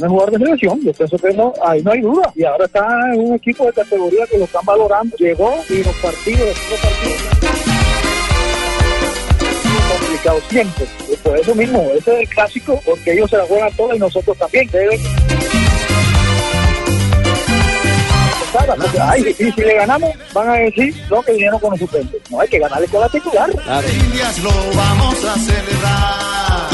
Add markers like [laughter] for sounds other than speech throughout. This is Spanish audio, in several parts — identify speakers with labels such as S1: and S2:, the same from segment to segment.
S1: es jugador de selección, yo pienso que no, ahí no hay duda. Y ahora está en un equipo de categoría que lo están valorando. Llegó y los partidos, los partidos complicado siempre. Por eso mismo, ese es el clásico, porque ellos se la juegan todas y nosotros también. Ay, y si le ganamos, van a decir no que vinieron con los suplentes. No, hay que ganarle con la titular.
S2: Indias lo vamos a celebrar.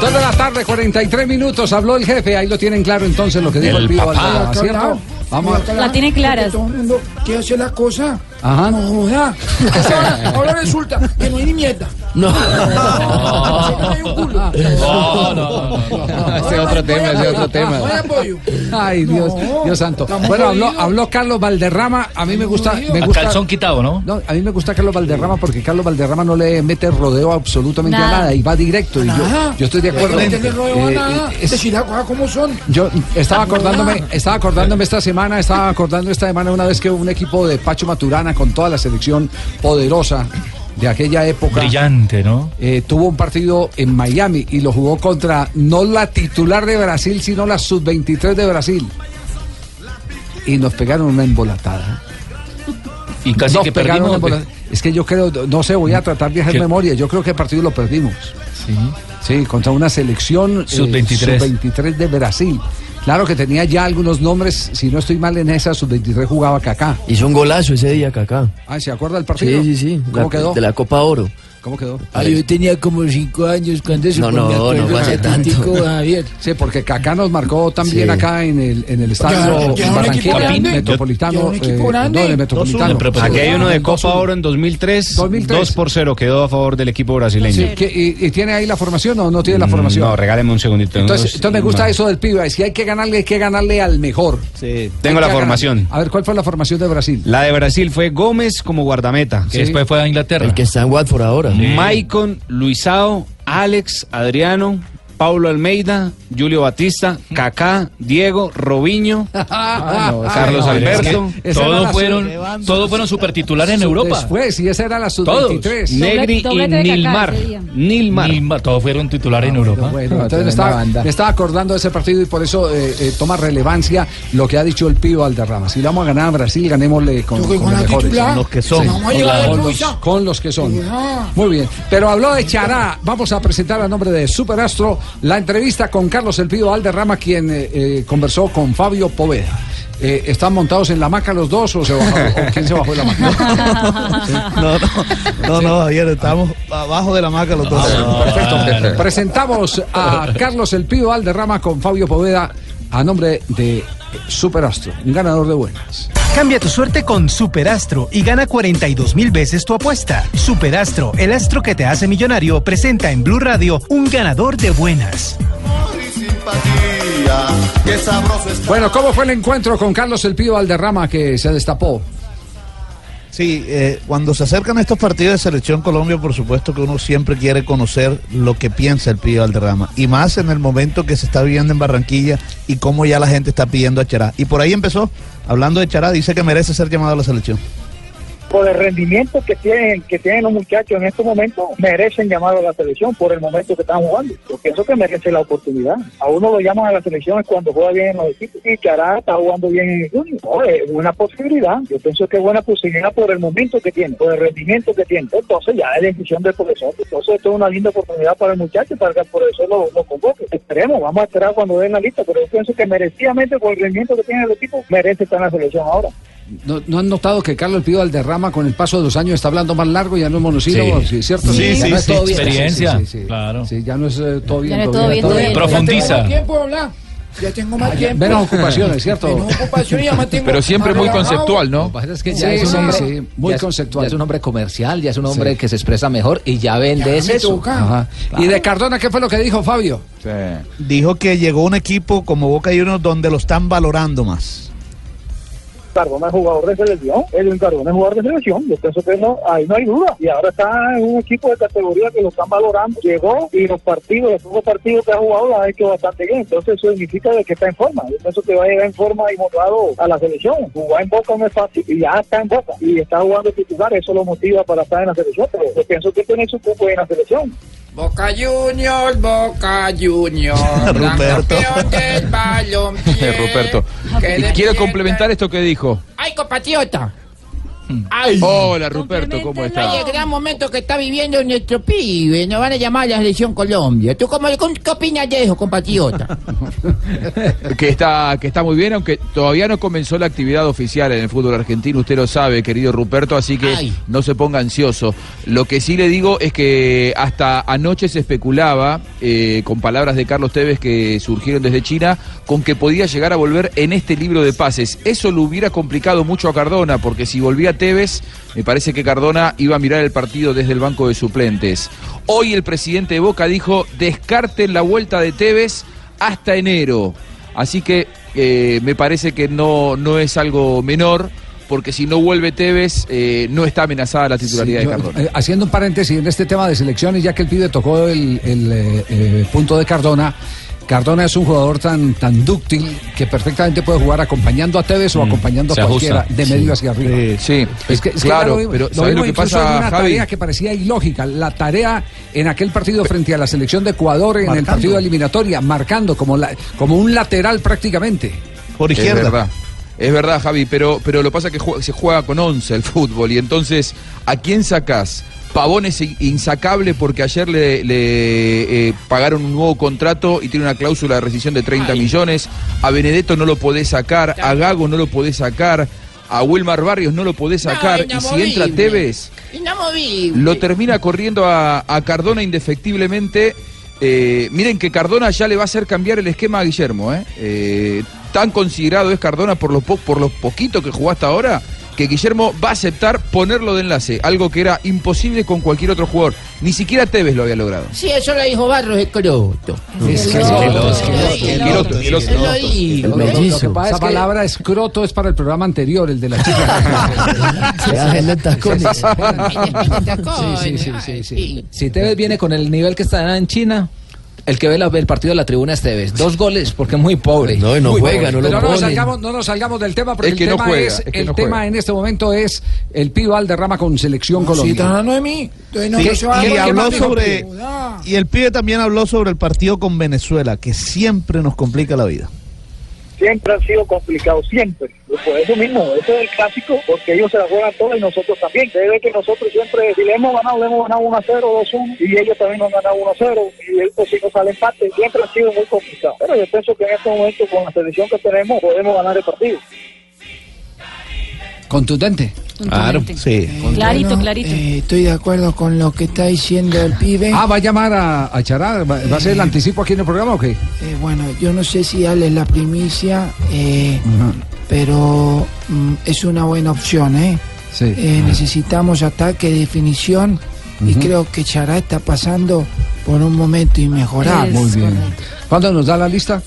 S3: Dos de la tarde, 43 minutos, habló el jefe, ahí lo tienen claro entonces lo que dijo el,
S4: El
S3: Pío
S4: papá.
S3: Valdemar, ¿cierto? Vamos a...
S5: La tiene clara.
S6: Todo el mundo quiere hacer la cosa.
S3: Ajá.
S6: No joda. Ahora, ahora resulta que no hay ni mierda.
S4: No. [laughs]
S6: No.
S4: No, no. Ese es otro tema, ese es otro tema.
S3: Ay, Dios, Dios santo. Bueno, habló, Carlos Valderrama, a mí me gusta... Me gusta
S7: Calzón quitado, ¿no?
S3: No, a mí me gusta Carlos Valderrama porque Carlos Valderrama no le mete rodeo absolutamente a
S5: Nada.
S3: y va directo. Y yo, yo estoy de acuerdo.
S6: No te rodeo a
S3: Eh,
S6: nada.
S3: eh,
S6: como son.
S3: Yo estaba acordándome, estaba acordándome esta semana, estaba acordando esta semana una vez que un equipo de Pacho Maturana con toda la selección poderosa de aquella época
S7: Brillante, ¿no?
S3: eh, tuvo un partido en Miami y lo jugó contra no la titular de Brasil, sino la sub-23 de Brasil. Y nos pegaron una embolatada.
S7: Y casi
S3: Nos
S7: que
S3: pegaron una
S7: perdimos.
S3: embolatada. Es que yo creo, no sé, voy a tratar de hacer
S7: ¿Qué?
S3: memoria. Yo creo que el partido lo perdimos.
S7: Sí.
S3: Sí, contra una selección eh,
S7: Sub-23.
S3: sub-23 de Brasil. Claro que tenía ya algunos nombres, si no estoy mal en esa, sub-23 jugaba Kaká.
S4: Hizo un golazo ese día, Kaká.
S3: Ah, ¿se acuerda del partido?
S4: Sí, sí, sí.
S3: ¿Cómo
S4: La-
S3: quedó?
S4: De la Copa Oro.
S3: ¿Cómo quedó?
S6: Ah, yo tenía como cinco años cuando eso.
S4: No, no, no fue hace tanto.
S6: Javier.
S3: Sí, porque Kaká nos marcó también
S4: Sí.
S3: acá en el, en el estadio
S6: ya
S3: Barranquilla. Metropolitano.
S6: Ya
S3: eh, no, en el Metropolitano.
S8: Aquí hay uno de Copa
S3: 2-1.
S8: Oro en 2003,
S3: 2003.
S8: 2 por 0 quedó a favor del equipo brasileño.
S3: Sí, ¿qué- y, y tiene ahí la formación o no tiene la
S8: Mm,
S3: formación?
S8: No, regáleme un segundito.
S3: entonces, entonces me gusta
S8: no.
S3: eso del pibe. Si hay que ganarle, hay que ganarle al mejor.
S8: Sí, tengo la formación.
S3: A ver, ¿cuál fue la formación de Brasil?
S8: La de Brasil fue Gómez como guardameta.
S7: Que después fue a Inglaterra.
S4: El que está en Watford ahora.
S8: Maicon, Luisao, Alex, Adriano, Paulo Almeida, Julio Batista, Kaká, Diego, Robinho, [laughs] Carlos
S3: no,
S8: Alberto,
S3: es que
S7: Todos fueron, todos fueron supertitulares en Europa.
S3: Después, y esa era la
S7: Todos.
S3: sub-23.
S8: Negri
S5: doblete
S8: y Nilmar. Nilmar.
S7: Nilmar, todos fueron titulares en Europa.
S3: Bueno,
S4: No,
S3: entonces me estaba, me estaba acordando de ese partido y por eso eh, eh, toma relevancia lo que ha dicho el Pío Valderrama. Si le vamos a ganar a Brasil, ganémosle con, con
S6: con
S3: los mejores.
S6: titular.
S7: Con los que son.
S3: Con los, con los que son.
S6: Ah.
S3: Muy bien. Pero habló de Chará. Vamos a presentar a nombre de Superastro la entrevista con Carlos El Pío Valderrama, quien eh, eh, conversó con Fabio Poveda. Eh, ¿Están montados en la maca los dos o, se? ¿O [laughs] quién se bajó de la maca? [laughs]
S9: No, no, no, no, Javier, estamos abajo de la maca los dos.
S3: Perfecto. Presentamos a Carlos El Pío Valderrama con Fabio Poveda a nombre de Superastro, un ganador de buenas.
S10: Cambia tu suerte con Superastro y gana 42 mil veces tu apuesta. Superastro, el astro que te hace millonario, presenta en Blue Radio un ganador de buenas.
S2: Amor y simpatía, qué sabroso está.
S3: Bueno, ¿cómo fue el encuentro con Carlos El Pío Valderrama que se destapó?
S9: Sí, eh, cuando se acercan estos partidos de selección Colombia, por supuesto que uno siempre quiere conocer lo que piensa el Pío Valderrama. Y más en el momento que se está viviendo en Barranquilla y cómo ya la gente está pidiendo a Chará. Y por ahí empezó, hablando de Chará, dice que merece ser llamado a la selección.
S1: Por el rendimiento que tienen, que tienen los muchachos en estos momentos, merecen llamar a la selección por el momento que están jugando. Yo pienso que merece la oportunidad. A uno lo llaman a la selección es cuando juega bien en los equipos. Y Chará está jugando bien en el junior. No, es una posibilidad. Yo pienso que es buena posibilidad por el momento que tiene, por el rendimiento que tiene. Entonces ya es decisión del profesor. Entonces esto es una linda oportunidad para el muchacho, para que el profesor lo, convoque. Esperemos, vamos a esperar cuando den la lista, pero yo pienso que merecidamente por el rendimiento que tiene el equipo, merece estar en la selección ahora.
S3: ¿No, no han notado que Carlos El Pío Valderrama con el paso de los años está hablando más largo? Ya no es monosílabo,
S7: Sí.
S3: ¿sí, ¿cierto?
S9: Sí,
S3: Ya
S9: sí,
S3: no es
S9: sí.
S3: todo bien.
S7: Experiencia, claro.
S3: Sí, ya no es eh, todo bien.
S5: Ya no es todo bien, todo bien.
S7: Profundiza.
S6: Ya tengo más tiempo de hablar. Ya tengo más tiempo.
S3: Menos ocupaciones, ¿cierto?
S6: Menos ocupaciones, ya [laughs] tengo
S4: Pero siempre muy
S6: relajado.
S4: conceptual, ¿no?
S11: Lo que pasa es que
S3: Sí,
S11: ya es un hombre,
S3: sí, muy
S11: ya
S3: conceptual.
S11: ya es un hombre comercial, ya es un hombre
S3: Sí.
S11: que se expresa mejor y ya vende
S6: Ya
S11: eso.
S3: ¿Y de Cardona qué fue lo que dijo Fabio?
S9: Dijo que llegó un equipo como Boca Juniors donde lo están valorando más.
S1: Cardona es jugador de selección, Edwin Cardona es jugador de selección, yo pienso que no, ahí no hay duda. Y ahora está en un equipo de categoría que lo están valorando. Llegó y los partidos, los pocos partidos que ha jugado, lo ha hecho bastante bien. Entonces eso significa de que está en forma. Yo pienso que va a llegar en forma y motivado a la selección. Jugar en Boca no es fácil y ya está en Boca y está jugando titular, eso lo motiva para estar en la selección. Pero yo pienso que tiene su cupo en la selección.
S6: Boca Juniors, Boca Juniors, [laughs] gran
S9: Ruperto.
S6: campeón del. [laughs]
S5: Ruperto. Y quiero complementar esto que dijo.
S6: Ay, compatriota. Ay.
S5: Hola, Ruperto, ¿cómo
S6: Ay,
S5: está?
S6: el gran momento que está viviendo nuestro pibe. Nos van a llamar a la selección Colombia. ¿Tú cómo, qué opinas de eso, compatriota? [laughs]
S5: Que está, que está muy bien, aunque todavía no comenzó la actividad oficial en el fútbol argentino, usted lo sabe, querido Ruperto, así que
S6: Ay.
S5: no se ponga ansioso. Lo que sí le digo es que hasta anoche se especulaba, eh, con palabras de Carlos Tevez que surgieron desde China, con que podía llegar a volver en este libro de pases. Eso lo hubiera complicado mucho a Cardona, porque si volvía Tevez, me parece que Cardona iba a mirar el partido desde el banco de suplentes. Hoy el presidente de Boca dijo, descarten la vuelta de Tevez hasta enero. Así que eh, me parece que no, no es algo menor, porque si no vuelve Tevez, eh, no está amenazada la titularidad
S3: Sí,
S5: de Cardona.
S3: eh, haciendo un paréntesis en este tema de selecciones, ya que el pibe tocó el, el, eh, punto de Cardona. Cardona es un jugador tan, tan dúctil que perfectamente puede jugar acompañando a Tevez o acompañando a
S5: ajusta.
S3: cualquiera, de medio
S5: Sí.
S3: hacia arriba.
S5: Sí,
S3: Es que, es que
S5: claro,
S3: ya lo,
S5: pero
S3: lo
S5: ¿sabes lo
S3: vimos
S5: que
S3: incluso
S5: pasa,
S3: en una
S5: Javi?
S3: tarea que parecía ilógica. La tarea en aquel partido frente a la selección de Ecuador en el partido de eliminatoria, marcando como, la, como un lateral prácticamente.
S9: Por
S5: Es
S9: izquierda.
S5: verdad. Es verdad, Javi, pero, pero lo pasa que se juega con 11 el fútbol y entonces, ¿a quién sacás? Pavón es in- insacable porque ayer le, le, eh, pagaron un nuevo contrato y tiene una cláusula de rescisión de 30 millones. A Benedetto no lo podés sacar, a Gago no lo podés sacar, a Wilmar Barrios no lo podés sacar. y si entra. Tevez,
S6: Inamovible.
S5: lo termina corriendo a, a Cardona indefectiblemente. Eh, miren que Cardona ya le va a hacer cambiar el esquema a Guillermo. ¿eh? Eh, tan considerado es Cardona por lo, po- por lo poquito que jugó hasta ahora que Guillermo va a aceptar ponerlo de enlace, algo que era imposible con cualquier otro jugador. Ni siquiera Tevez lo había logrado.
S6: Sí, eso lo dijo Barros Escroto.
S3: Que pasa
S11: Esa
S3: palabra escroto es para el programa anterior, el de la chica.
S11: Se hacen en tacones.
S3: Sí, sí, sí, sí, sí.
S11: Si Tevez viene con el nivel que está en China, el que ve la- el partido de la tribuna es Tevez. Dos goles porque es muy pobre. No,
S3: Muy pobre. Pero no nos, salgamos, no nos salgamos del tema porque
S5: Es que
S3: el
S5: no
S3: tema,
S5: juega,
S3: es,
S5: es que
S3: el
S5: no
S3: tema
S5: juega.
S3: en este momento es el Pío Valderrama con selección
S6: Si
S3: Colombia.
S6: están hablando de mí, entonces no,
S9: Sí,
S6: no se va a
S9: y
S6: ¿qué
S9: habló sobre y el pibe también habló sobre el partido con Venezuela que siempre nos complica la vida
S1: siempre han sido complicados, siempre. Por eso mismo, eso es el clásico, porque ellos se la juegan todas y nosotros también. Debe que nosotros siempre, si le hemos ganado, le hemos ganado 1 a 0, 2 a 1, y ellos también nos han ganado 1 a 0, y esto si nos sale empate, siempre ha sido muy complicado. Pero yo pienso que en este momento, con la selección que tenemos, podemos ganar el partido.
S3: Contundente.
S9: Claro sí
S12: Clarito,
S6: Bueno,
S12: clarito.
S6: eh, estoy de acuerdo con lo que está diciendo el pibe.
S3: Ah, va a llamar a, a Chará. ¿Va, va a ser el anticipo aquí en el programa o qué?
S6: Eh, bueno, yo no sé si darles la primicia, eh, pero mm, es una buena opción, ¿eh?
S3: Sí.
S6: Eh, necesitamos ataque, definición, y creo que Chará está pasando por un momento inmejorable.
S3: Muy bien. ¿Cuándo nos da la lista?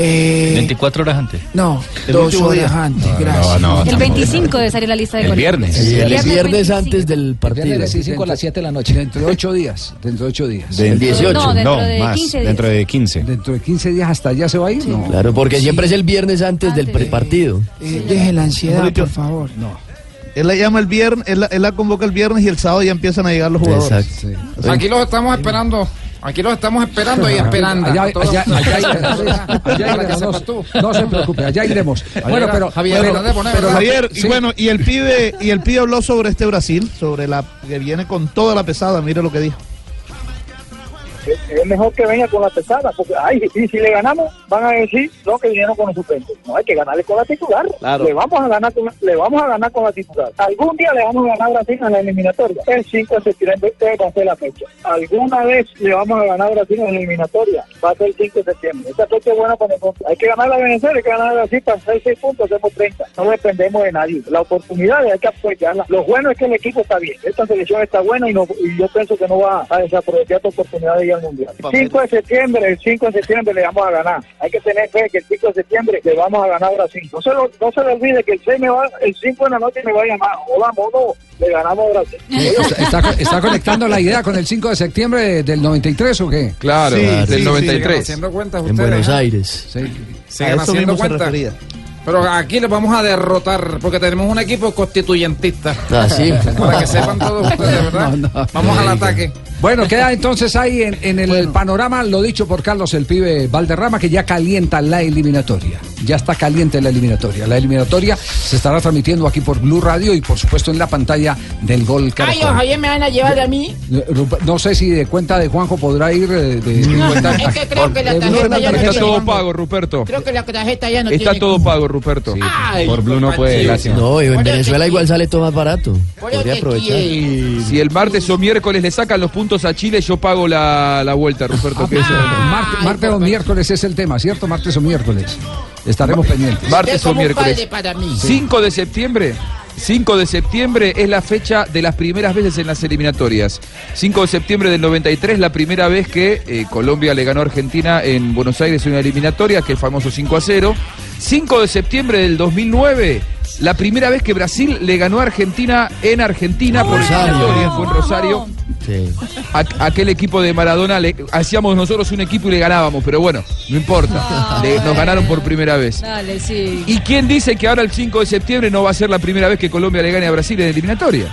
S6: Eh,
S7: 24 horas antes.
S6: no,
S3: El
S6: dos horas
S3: día.
S6: antes, gracias.
S12: el 25 de salir la lista de
S7: El viernes.
S11: El viernes,
S12: 25.
S11: antes del partido.
S3: Viernes
S11: 25 a las 7 de la noche.
S3: Dentro de ocho días. Dentro de ocho días.
S11: El 18.
S12: No, dentro
S4: No,
S12: de
S4: más,
S12: 15 días.
S4: dentro de 15.
S3: Dentro de 15 días hasta allá se va a ir. No.
S11: Claro, porque siempre es el viernes antes del
S12: Antes.
S11: prepartido.
S6: Eh, deje la ansiedad, por favor.
S9: él la llama el viernes él la, él la convoca el viernes y el sábado ya empiezan a llegar los jugadores
S11: Exacto.
S3: Sí.
S6: Aquí los estamos esperando. Aquí los estamos esperando y esperando.
S3: Allá, allá, allá, iremos, [laughs] no, no se preocupe, allá iremos. Bueno, pero,
S6: Javier,
S3: pero-
S6: ¿dónde poner,
S3: pero
S9: Javier,
S3: sí.
S9: y bueno, y el pibe, y el pibe habló sobre este Brasil, sobre la que viene con toda la pesada, mire lo que dijo.
S1: Es mejor que venga con la pesada, porque ay, y si le ganamos, van a decir no que vinieron con los suplentes. No hay que ganarle con la titular.
S11: Claro.
S1: Le vamos a ganar con la, le vamos a ganar con la titular. Algún día le vamos a ganar a Brasil en la eliminatoria. El 5 de septiembre va a ser la fecha. Alguna vez le vamos a ganar a Brasil en la eliminatoria. Va a ser el 5 de septiembre. Esta fecha es buena para nosotros. Hay que ganar a Venezuela, hay que ganar a Brasil para hacer 6 puntos, hacemos 30. No dependemos de nadie. La oportunidad hay que apoyarla. Lo bueno es que el equipo está bien. Esta selección está buena y, no, y yo pienso que no va a desaprovechar esta oportunidad de ir al mundial. 5 de septiembre, el 5 de septiembre le vamos a ganar. Hay que tener fe que el 5 de septiembre le vamos a ganar a Brasil. No se, lo, no se le olvide que el 6 me va, el 5 de la noche me va a llamar. Hola, mono, le ganamos a Brasil.
S3: ¿Está, está- está conectando la idea con el 5 de septiembre del 93 o qué?
S5: Claro,
S9: Sí,
S5: del
S9: sí, sí,
S5: 93.
S6: haciendo cuentas
S11: En
S6: ustedes.
S11: Buenos
S6: ¿eh?
S11: Aires.
S3: Sí.
S9: Eso
S6: haciendo cuentas.
S9: refería.
S6: Pero aquí les vamos a derrotar porque tenemos un equipo constituyentista.
S11: Ah, sí. [laughs]
S6: Para que sepan todos ustedes, ¿verdad?
S3: No, no.
S6: Vamos al ataque.
S3: Bueno, queda entonces ahí en, en el panorama lo dicho por Carlos el pibe Valderrama, que ya calienta la eliminatoria. Ya está caliente la eliminatoria. La eliminatoria se estará transmitiendo aquí por Blue Radio y por supuesto en la pantalla del Gol
S6: Ay,
S3: Caracol.
S6: ojalá me van a llevar a mí.
S3: Eh, No sé si de cuenta de Juanjo podrá ir eh, de, de
S6: No,
S3: cuenta.
S6: es que creo que la
S3: de Blue
S6: tarjeta ya no
S5: Está todo pago, Ruperto.
S6: Creo que la tarjeta ya no
S5: Está
S6: tiene.
S5: todo pago, Ruperto.
S6: Ay,
S8: Por Blue no puede, lástima.
S4: No, y en Venezuela igual sale todo más barato. Podría aprovechar.
S6: quiere.
S5: Si el martes o miércoles le sacan los puntos a Chile, yo pago la, la vuelta, Ruperto.
S3: Ah,
S5: que
S3: martes o miércoles es el tema, ¿cierto? Martes o miércoles. Estaremos pendientes.
S5: Martes
S6: Es
S5: o miércoles.
S6: padre para mí.
S5: 5 de septiembre. 5 de septiembre es la fecha de las primeras veces en las eliminatorias. 5 de septiembre del 93, la primera vez que eh, Colombia le ganó a Argentina en Buenos Aires en una eliminatoria, que es el famoso 5 a 0. 5 de septiembre del 2009, la primera vez que Brasil le ganó a Argentina en Argentina por
S4: Rosario.
S5: eliminatoria, fue en Rosario.
S4: Sí.
S5: A- aquel equipo de Maradona, le, hacíamos nosotros un equipo y le ganábamos, pero bueno, no importa. Le- nos ganaron por primera vez.
S12: Dale, sí.
S5: ¿Y quién dice que ahora el 5 de septiembre no va a ser la primera vez que Colombia le gane a Brasil en eliminatoria?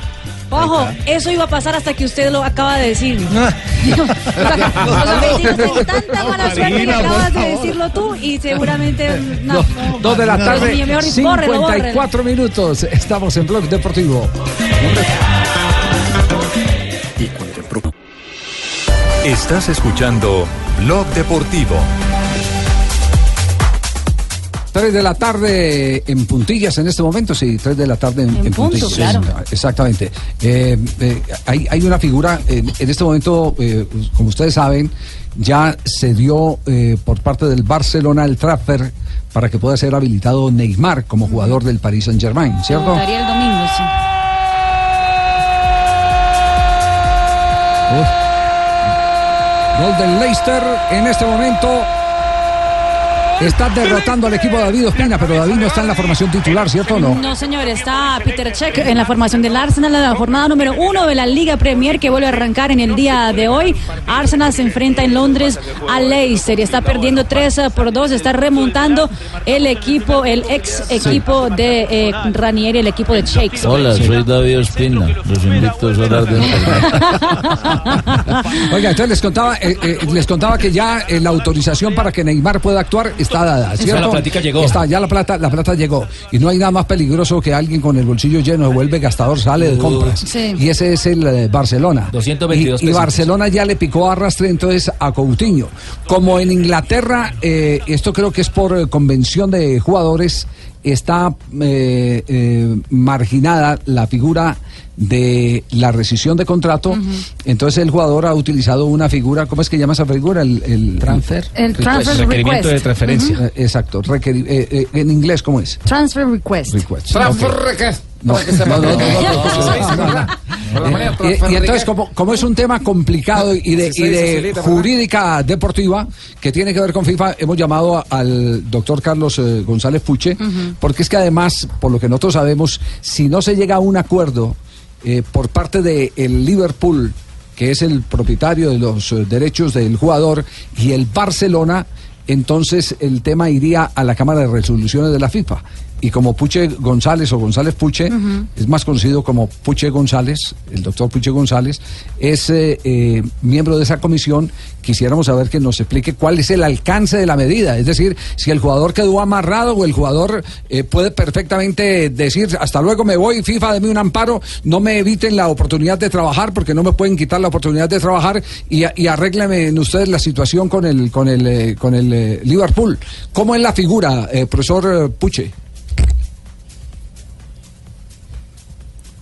S12: Ojo, eso iba a pasar hasta que usted lo acaba de decir. o sea, me tienes tanta mala suerte que acabas de decirlo tú y seguramente [laughs] no.
S3: Dos,
S12: no.
S3: dos de la tarde,
S12: mío, mejor bórrelo, bórrelo.
S3: 54 minutos. Estamos en Blog Deportivo.
S13: Estás escuchando Blog Deportivo.
S3: 3 de la tarde en puntillas en este momento, sí, 3 de la tarde en,
S12: En
S3: en
S12: punto,
S3: puntillas.
S12: claro.
S3: Exactamente. Eh, eh, hay, hay una figura, en, en este momento, eh, como ustedes saben, ya se dio por parte del Barcelona el transfer para que pueda ser habilitado Neymar como jugador del Paris Saint Germain, ¿cierto?
S12: Daría el domingo, sí.
S3: Gol del Leicester en este momento. Está derrotando al equipo de David Ospina, pero David no está en la formación titular, ¿cierto o no?
S12: No, señor, está Peter Cech en la formación del Arsenal, en la jornada número uno de la Liga Premier que vuelve a arrancar en el día de hoy. Arsenal se enfrenta en Londres a Leicester y está perdiendo 3 por 2, está remontando el equipo, el ex equipo de eh, Ranieri, el equipo de Shakespeare.
S14: Hola, soy David Ospina. Los invito a [laughs] hablar de
S3: Oiga, entonces les contaba, eh, eh, les contaba que ya eh, la autorización para que Neymar pueda actuar está dada, ¿cierto?
S7: la plática llegó.
S3: Está, ya la plata, la plata llegó. Y no hay nada más peligroso que alguien con el bolsillo lleno de vuelve gastador, sale de compras.
S12: Sí.
S3: Y ese es el eh, Barcelona.
S7: 222
S3: y. Barcelona ya le picó arrastre entonces a Coutinho. Como en Inglaterra, eh, esto creo que es por eh, convención de jugadores, está eh, eh, marginada la figura de la rescisión de contrato. Entonces el jugador ha utilizado una figura, ¿cómo es que llama esa figura? El, el
S11: Transfer.
S12: El transfer
S7: Requerimiento de
S12: request.
S7: transferencia.
S3: Eh, Exacto. requeri- eh, eh, en inglés, ¿cómo es?
S12: Transfer request.
S3: Request.
S11: Transfer request.
S3: No, no, no. Eh, y, entonces, como, como es un tema complicado y de, y de jurídica deportiva que tiene que ver con FIFA, hemos llamado a- al doctor Carlos eh, González Puche, porque es que además, por lo que nosotros sabemos, si no se llega a un acuerdo eh, por parte del Liverpool, que es el propietario de los eh, derechos del jugador, y el Barcelona, entonces el tema iría a la Cámara de Resoluciones de la FIFA. Y como Puche González o González Puche, es más conocido como Puche González, el doctor Puche González, es eh, eh, miembro de esa comisión, quisiéramos saber que nos explique cuál es el alcance de la medida. Es decir, si el jugador quedó amarrado o el jugador eh, puede perfectamente decir, hasta luego me voy, FIFA, deme un amparo, no me eviten la oportunidad de trabajar porque no me pueden quitar la oportunidad de trabajar y, y arréglenme en ustedes la situación con el, con el, eh, con el Liverpool. ¿Cómo es la figura, eh, profesor Puche?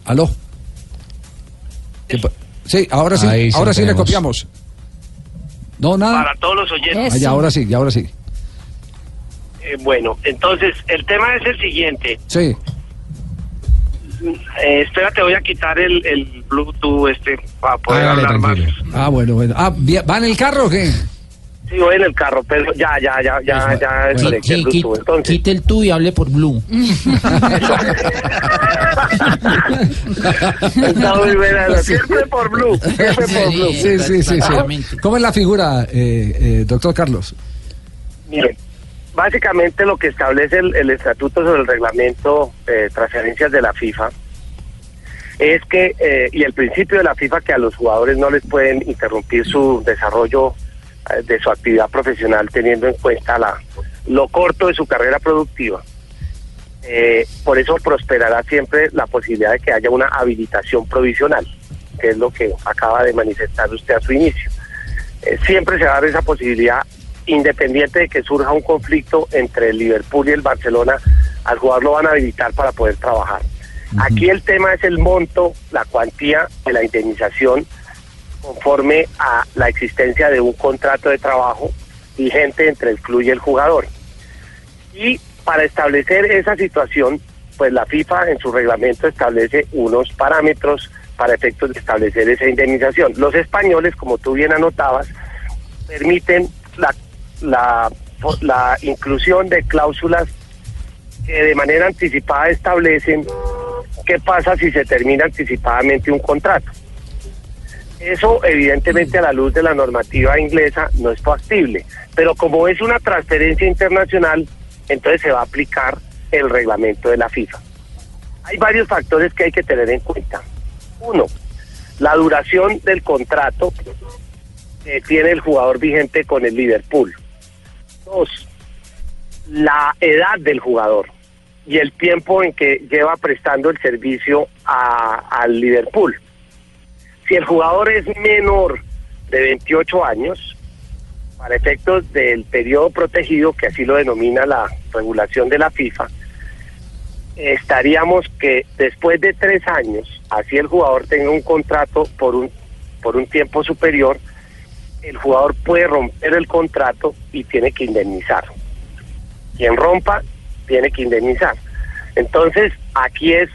S3: ¿Aló? ¿Qué pa- Sí, ahora sí,
S8: Ahí
S3: ahora sí le copiamos. No, nada.
S15: para todos los oyentes.
S3: Ah, ya, ahora sí, ya, ahora sí.
S15: Eh, bueno, entonces el tema es el siguiente.
S3: Sí.
S15: Eh, espérate, voy a quitar el, el Bluetooth este para poder hablar más.
S3: Ah, bueno, bueno. Ah, ¿vi- ¿va en el carro o qué?
S15: Sí, voy en el carro, pero ya, ya, ya, ya, ya desconecté el Bluetooth. Entonces,
S11: Quite el tú y hable por Blue. [laughs]
S15: está muy buena. Siempre por Blue, siempre por Blue.
S3: Sí, sí, sí, sí. ¿Cómo es la figura, eh, eh, doctor Carlos?
S15: Mire, básicamente lo que establece el, el estatuto sobre el reglamento de transferencias de la FIFA es que, eh, y el principio de la FIFA que a los jugadores no les pueden interrumpir su desarrollo eh, de su actividad profesional teniendo en cuenta la, lo corto de su carrera productiva. Eh, por eso prosperará siempre la posibilidad de que haya una habilitación provisional, que es lo que acaba de manifestar usted a su inicio. Eh, siempre se va a dar esa posibilidad, independiente de que surja un conflicto entre el Liverpool y el Barcelona, al jugador lo van a habilitar para poder trabajar. Aquí el tema es el monto, la cuantía de la indemnización conforme a la existencia de un contrato de trabajo vigente entre el club y el jugador. Y para establecer esa situación, pues la FIFA en su reglamento establece unos parámetros para efectos de establecer esa indemnización. Los españoles, como tú bien anotabas, permiten la, la, la inclusión de cláusulas que de manera anticipada establecen qué pasa si se termina anticipadamente un contrato. Eso evidentemente a la luz de la normativa inglesa no es factible, pero como es una transferencia internacional, entonces se va a aplicar el reglamento de la FIFA. Hay varios factores que hay que tener en cuenta. Uno, la duración del contrato que tiene el jugador vigente con el Liverpool. Dos, la edad del jugador y el tiempo en que lleva prestando el servicio al Liverpool. Si el jugador es menor de 28 años, para efectos del periodo protegido, que así lo denomina la regulación de la FIFA, estaríamos que después de tres años, así el jugador tenga un contrato por un, por un tiempo superior, el jugador puede romper el contrato y tiene que indemnizar. Quien rompa, tiene que indemnizar. Entonces, aquí es,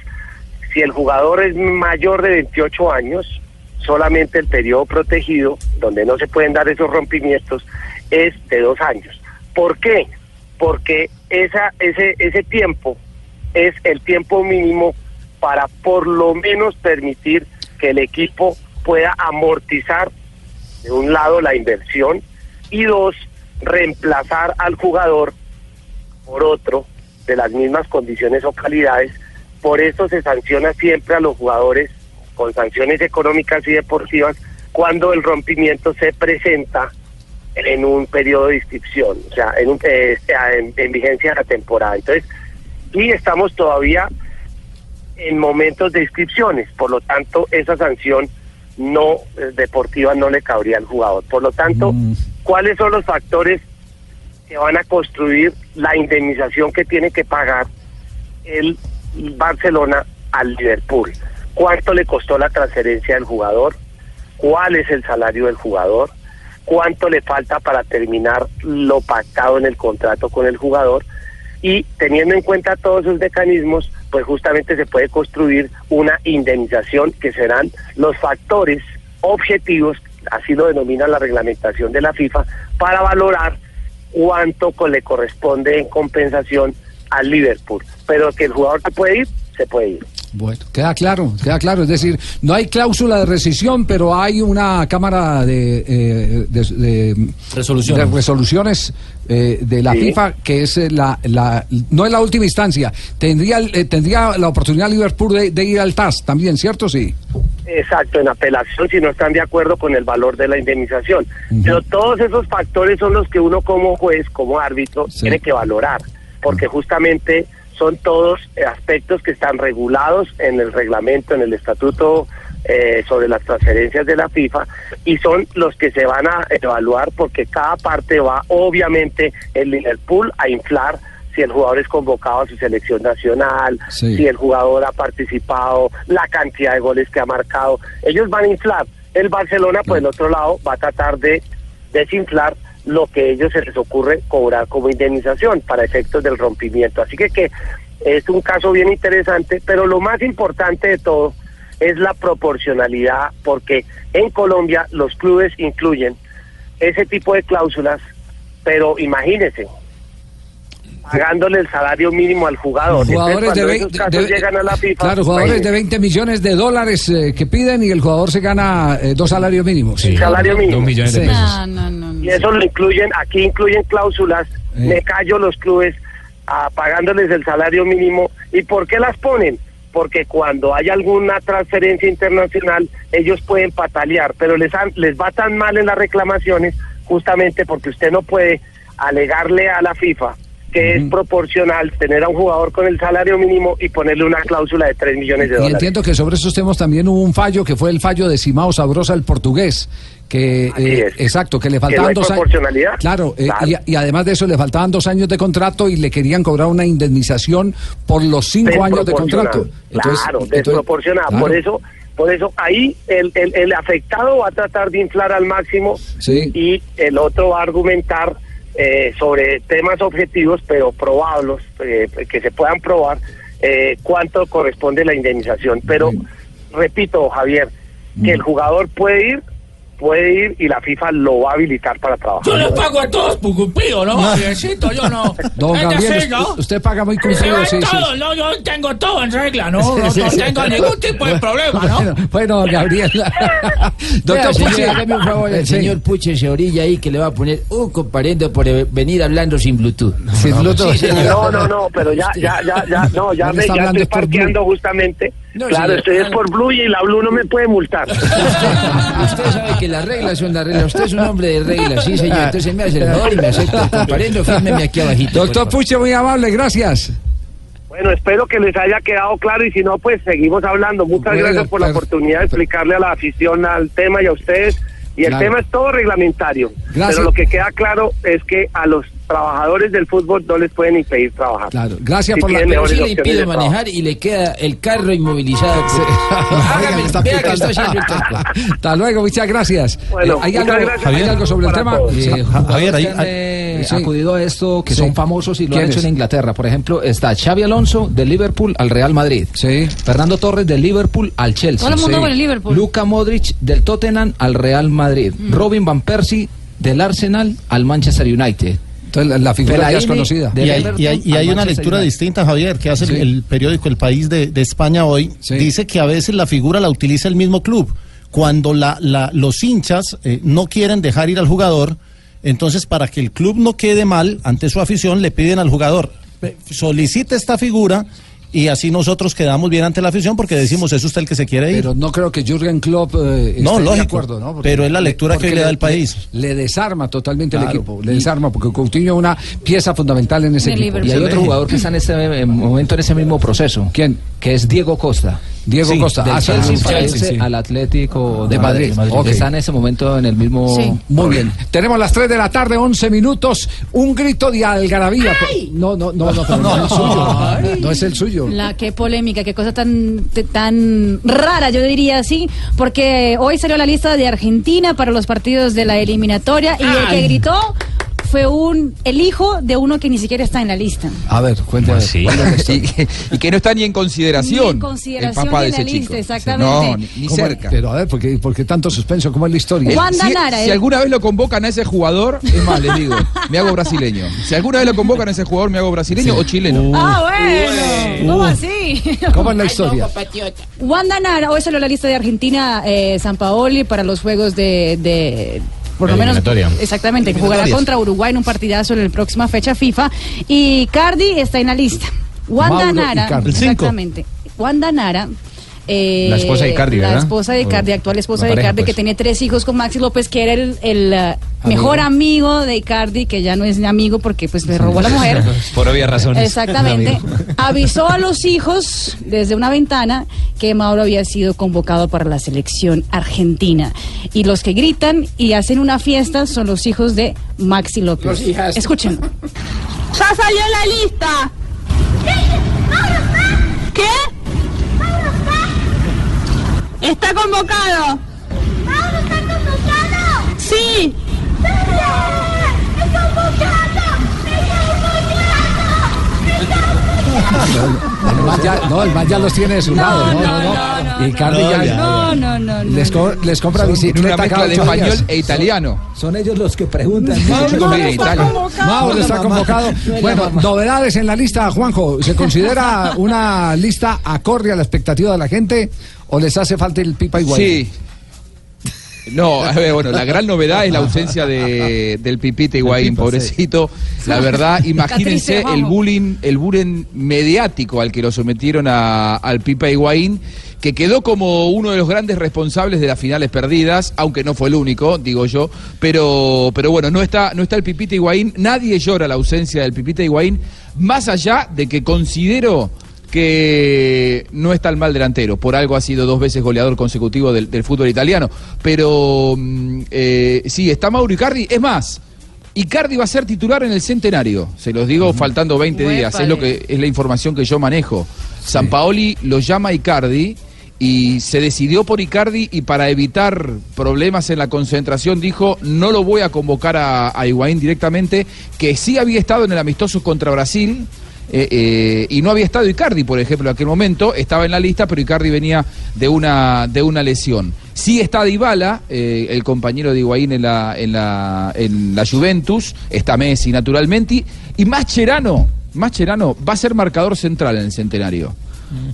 S15: si el jugador es mayor de 28 años, solamente el periodo protegido, donde no se pueden dar esos rompimientos, es de dos años. ¿Por qué? Porque esa, ese, ese tiempo es el tiempo mínimo para por lo menos permitir que el equipo pueda amortizar de un lado la inversión y dos, reemplazar al jugador por otro de las mismas condiciones o calidades. Por eso se sanciona siempre a los jugadores con sanciones económicas y deportivas cuando el rompimiento se presenta en un periodo de inscripción, o sea, en, un, eh, en, en vigencia de la temporada. Entonces, y estamos todavía en momentos de inscripciones, por lo tanto, esa sanción no eh, deportiva no le cabría al jugador. Por lo tanto, ¿cuáles son los factores que van a construir la indemnización que tiene que pagar el Barcelona al Liverpool? ¿Cuánto le costó la transferencia del jugador? ¿Cuál es el salario del jugador? ¿Cuánto le falta para terminar lo pactado en el contrato con el jugador? y teniendo en cuenta todos esos mecanismos, pues justamente se puede construir una indemnización que serán los factores objetivos, así lo denomina la reglamentación de la FIFA, para valorar cuánto le corresponde en compensación al Liverpool. Pero que el jugador se puede ir, se puede ir.
S3: Bueno, queda claro, queda claro. Es decir, no hay cláusula de rescisión, pero hay una cámara de, eh, de- de-
S7: Resoluciones.
S3: de resoluciones eh, de la
S15: Sí.
S3: FIFA que es la, la no es la última instancia. Tendría eh, tendría la oportunidad Liverpool de, de ir al TAS también, ¿cierto? Sí.
S15: Exacto, en apelación si no están de acuerdo con el valor de la indemnización. Pero todos esos factores son los que uno como juez, como árbitro, tiene que valorar, porque justamente son todos aspectos que están regulados en el reglamento, en el estatuto eh, sobre las transferencias de la FIFA y son los que se van a evaluar porque cada parte va obviamente el Liverpool a inflar si el jugador es convocado a su selección nacional,
S16: Sí.
S15: si el jugador ha participado, la cantidad de goles que ha marcado. Ellos van a inflar. El Barcelona, por el otro lado, va a tratar de desinflar lo que a ellos se les ocurre cobrar como indemnización para efectos del rompimiento. Así que, que es un caso bien interesante, pero lo más importante de todo es la proporcionalidad, porque en Colombia los clubes incluyen ese tipo de cláusulas, pero imagínense, pagándole el salario mínimo al jugador.
S3: Jugadores
S15: Entonces,
S3: de,
S15: cuando
S3: vein-
S15: esos casos
S3: de-
S15: llegan a la FIFA,
S3: claro, jugadores de
S15: imagínense.
S3: 20 millones de dólares eh, que piden y el jugador se gana eh, dos salarios mínimos.
S15: salario mínimo.
S3: Sí.
S15: Y eso lo incluyen, aquí incluyen cláusulas, me callo los clubes ah, pagándoles el salario mínimo. ¿Y por qué las ponen? porque cuando hay alguna transferencia internacional ellos pueden patalear, pero les, han- les va tan mal en las reclamaciones justamente porque usted no puede alegarle a la FIFA que es proporcional tener a un jugador con el salario mínimo y ponerle una cláusula de 3 millones de
S3: Y
S15: dólares.
S3: entiendo que sobre esos temas también hubo un fallo, que fue el fallo de Simao Sabrosa, el portugués. Que, eh, exacto, que le
S15: Que no
S3: faltaban
S15: hay
S3: dos años.
S15: proporcionalidad.
S3: Claro, eh,
S15: Claro.
S3: Y, y además de eso le faltaban dos años de contrato y le querían cobrar una indemnización por los cinco años de contrato.
S15: Claro, desproporcionada.
S3: claro.
S15: Por eso, por eso ahí el, el, el afectado va a tratar de inflar al máximo
S3: Sí.
S15: y el otro va a argumentar eh, sobre temas objetivos, pero probables, eh, que se puedan probar eh, cuánto corresponde la indemnización. Pero repito, Javier, que el jugador puede ir, puede ir y la FIFA lo va a habilitar para trabajar.
S16: Yo le pago a todos por cumplido, ¿no, Javiercito? Yo no. [laughs]
S3: Don
S16: Es
S3: Gabriel,
S16: así, ¿no?
S3: usted, paga muy
S16: ven
S3: sí, sí.
S16: todo, ¿no? Yo tengo todo en regla, ¿no? No,
S3: Sí,
S16: no
S3: sí, sí.
S16: tengo ningún tipo de problema, ¿no?
S3: Bueno, bueno, Gabriel. [laughs] Doctor Puche,
S11: hágame un favor, el
S3: Sí.
S11: señor Puche se orilla ahí que le va a poner un comparendo por eh, venir hablando sin Bluetooth.
S3: Sin Bluetooth.
S11: Sí, señor.
S15: No, no, no, pero ya, ya, ya, ya, no, ya,
S11: No
S15: me,
S11: está
S15: ya
S11: hablando
S15: estoy parqueando justamente.
S11: No,
S15: claro,
S11: señor.
S15: estoy es por Blue y la Blue no me puede multar. [laughs]
S11: Usted sabe que las reglas son las reglas. Usted es un hombre de reglas, sí, señor. Entonces me hace el favor y me acepta comparendo. Fírmeme aquí abajito.
S3: Doctor Puche, muy amable, gracias.
S15: Bueno, espero que les haya quedado claro y si no, pues seguimos hablando. Muchas
S3: Bueno,
S15: gracias por la oportunidad de explicarle a la afición al tema y a ustedes. Y el
S3: Claro.
S15: tema es todo reglamentario.
S3: Gracias.
S15: Pero lo que queda claro es que a los trabajadores del fútbol no les pueden impedir trabajar.
S3: Claro, gracias
S15: Si
S3: por la-
S11: Pero sí le impide
S15: trabajo.
S11: manejar y le queda el carro inmovilizado. Hágame, [laughs]
S3: Está
S11: vea que estoy haciendo el [laughs] cálculo.
S3: Hasta luego, muchas gracias.
S11: Bueno,
S3: Eh, ¿hay,
S11: muchas
S3: algo,
S11: gracias.
S3: ¿Hay algo sobre el tema? Sí.
S11: Eh,
S3: Javier, ahí-
S11: eh,
S3: sí.
S11: acudido a esto, que
S3: Sí.
S11: son famosos y lo han hecho en Inglaterra. Por ejemplo, está Xavi Alonso del Liverpool al Real Madrid. Fernando Torres del Liverpool al Chelsea.
S12: Todo el mundo con el Liverpool.
S11: Luka Modric del Tottenham al Real Madrid.
S12: Mm.
S11: Robin Van Persie del Arsenal al Manchester United.
S3: Entonces, la,
S11: figura
S3: ya es conocida.
S17: Y hay, y hay- y hay una lectura distinta, Javier, que hace el- el, periódico El País de, de España hoy. Dice que a veces la figura la utiliza el mismo club. Cuando la, la- los hinchas eh, no quieren dejar ir al jugador, entonces para que el club no quede mal ante su afición, le piden al jugador, "Ve, solicite esta figura y así nosotros quedamos bien ante la afición porque decimos, es usted el que se quiere ir.
S3: Pero no creo que Jürgen Klopp eh, esté
S17: No,
S3: de
S17: lógico,
S3: acuerdo, ¿no?
S17: pero es la lectura que le da el país.
S3: Le, desarma totalmente el equipo, le desarma, porque Coutinho es una pieza fundamental en ese equipo.
S11: Y hay otro jugador que está en ese eh, momento en ese mismo proceso.
S3: ¿Quién?
S11: Que es Diego Costa.
S3: Diego
S11: Sí,
S3: Costa.
S11: Del
S3: Ah,
S11: Chelsea
S3: sí.
S11: al Atlético
S3: De Madrid. Ok.
S11: Está en ese momento en el mismo.
S3: Sí. Muy bien. Tenemos las 3 de la tarde, 11 minutos. Un grito de algarabía. No, no, no, no, pero no es el [laughs] suyo. No es el suyo.
S12: La qué polémica, qué cosa tan tan rara, yo diría así, porque hoy salió la lista de Argentina para los partidos de la eliminatoria y el que
S5: Ay.
S12: gritó fue un el hijo de uno que ni siquiera está en la lista.
S3: A ver, cuéntame.
S5: y, [laughs] y que no está ni en consideración.
S12: Ni en consideración
S5: el papá
S12: ni
S5: de
S12: en la
S5: ese
S12: lista,
S5: chico.
S12: exactamente.
S5: No, ni, cerca.
S3: Pero a ver, ¿por qué, por qué tanto suspenso? ¿Cómo es la historia?
S5: Eh,
S12: Wanda
S5: si,
S12: Nara,
S5: si
S12: eh.
S5: alguna vez lo convocan a ese jugador, es más, les digo, me hago brasileño. Si alguna vez lo convocan a ese jugador, me hago brasileño o chileno.
S12: Ah, bueno. ¿Cómo así? [laughs]
S3: ¿Cómo es la historia?
S12: Wanda Nara, hoy salió la lista de Argentina, eh, San Paoli para los juegos de, de por lo menos exactamente, que jugará contra Uruguay en un partidazo en la próxima fecha FIFA. Y Cardi está en la lista. Wanda
S8: Mauro
S12: Nara, exactamente. Wanda Nara eh,
S8: La esposa de Icardi,
S12: La
S8: ¿verdad?
S12: esposa de Icardi, actual esposa
S8: la
S12: de Icardi, que
S8: pues.
S12: tenía tres hijos con Maxi López, que era el, el, eh, mejor amigo de Icardi, que ya no es amigo porque pues le robó a la mujer. [laughs]
S8: Por obvias razones.
S12: Exactamente. [laughs] Avisó a los hijos desde una ventana que Mauro había sido convocado para la selección argentina. Y los que gritan y hacen una fiesta son los hijos de Maxi López.
S11: Los hijastros.
S12: Escuchen.
S18: ¡Ya salió la lista! ¡Está convocado! ¿Mauro está convocado? ¡Sí! ¡Es convocado!
S3: El man ya, no, el man ya los tiene de su lado. No, no, no. Y
S12: no,
S3: ya,
S12: ya, No, no, no, no.
S3: Les, co- les compra
S5: Son
S3: bicicleta
S5: una mezcla de español
S3: días.
S5: e italiano.
S11: Son ellos los que preguntan.
S5: Chico vive en Italia.
S3: Mauro está convocado. Bueno, novedades en la lista, Juanjo. ¿Se considera [laughs] una lista acorde a la expectativa de la gente o les hace falta el pipa igual?
S5: Sí. No, a ver, bueno, la gran novedad es la ausencia de, del Pipita Higuaín,
S3: Pipa,
S5: pobrecito. La verdad, imagínense
S3: triste,
S5: el bullying, el bullying mediático al que lo sometieron a- al Pipa Higuaín, que quedó como uno de los grandes responsables de las finales perdidas, aunque no fue el único, digo yo. Pero, pero bueno, no está, no está el Pipita Higuaín, nadie llora la ausencia del Pipita Higuaín, más allá de que considero que no está el mal delantero. Por algo ha sido dos veces goleador consecutivo del, del fútbol italiano. Pero mm, eh, sí, está Mauro Icardi. Es más, Icardi va a ser titular en el centenario. Se los digo faltando 20 días. Es lo que es la información que yo manejo. San Paoli lo llama Icardi y se decidió por Icardi y para evitar problemas en la concentración dijo no lo voy a convocar a, a Higuaín directamente, que sí había estado en el amistoso contra Brasil. Eh, eh, y no había estado Icardi, por ejemplo, en aquel momento, estaba en la lista, pero Icardi venía de una, de una lesión. Sí está Dybala, eh, el compañero de Higuaín en la, en, la, en la Juventus, está Messi naturalmente, y Mascherano, Mascherano va a ser marcador central en el centenario.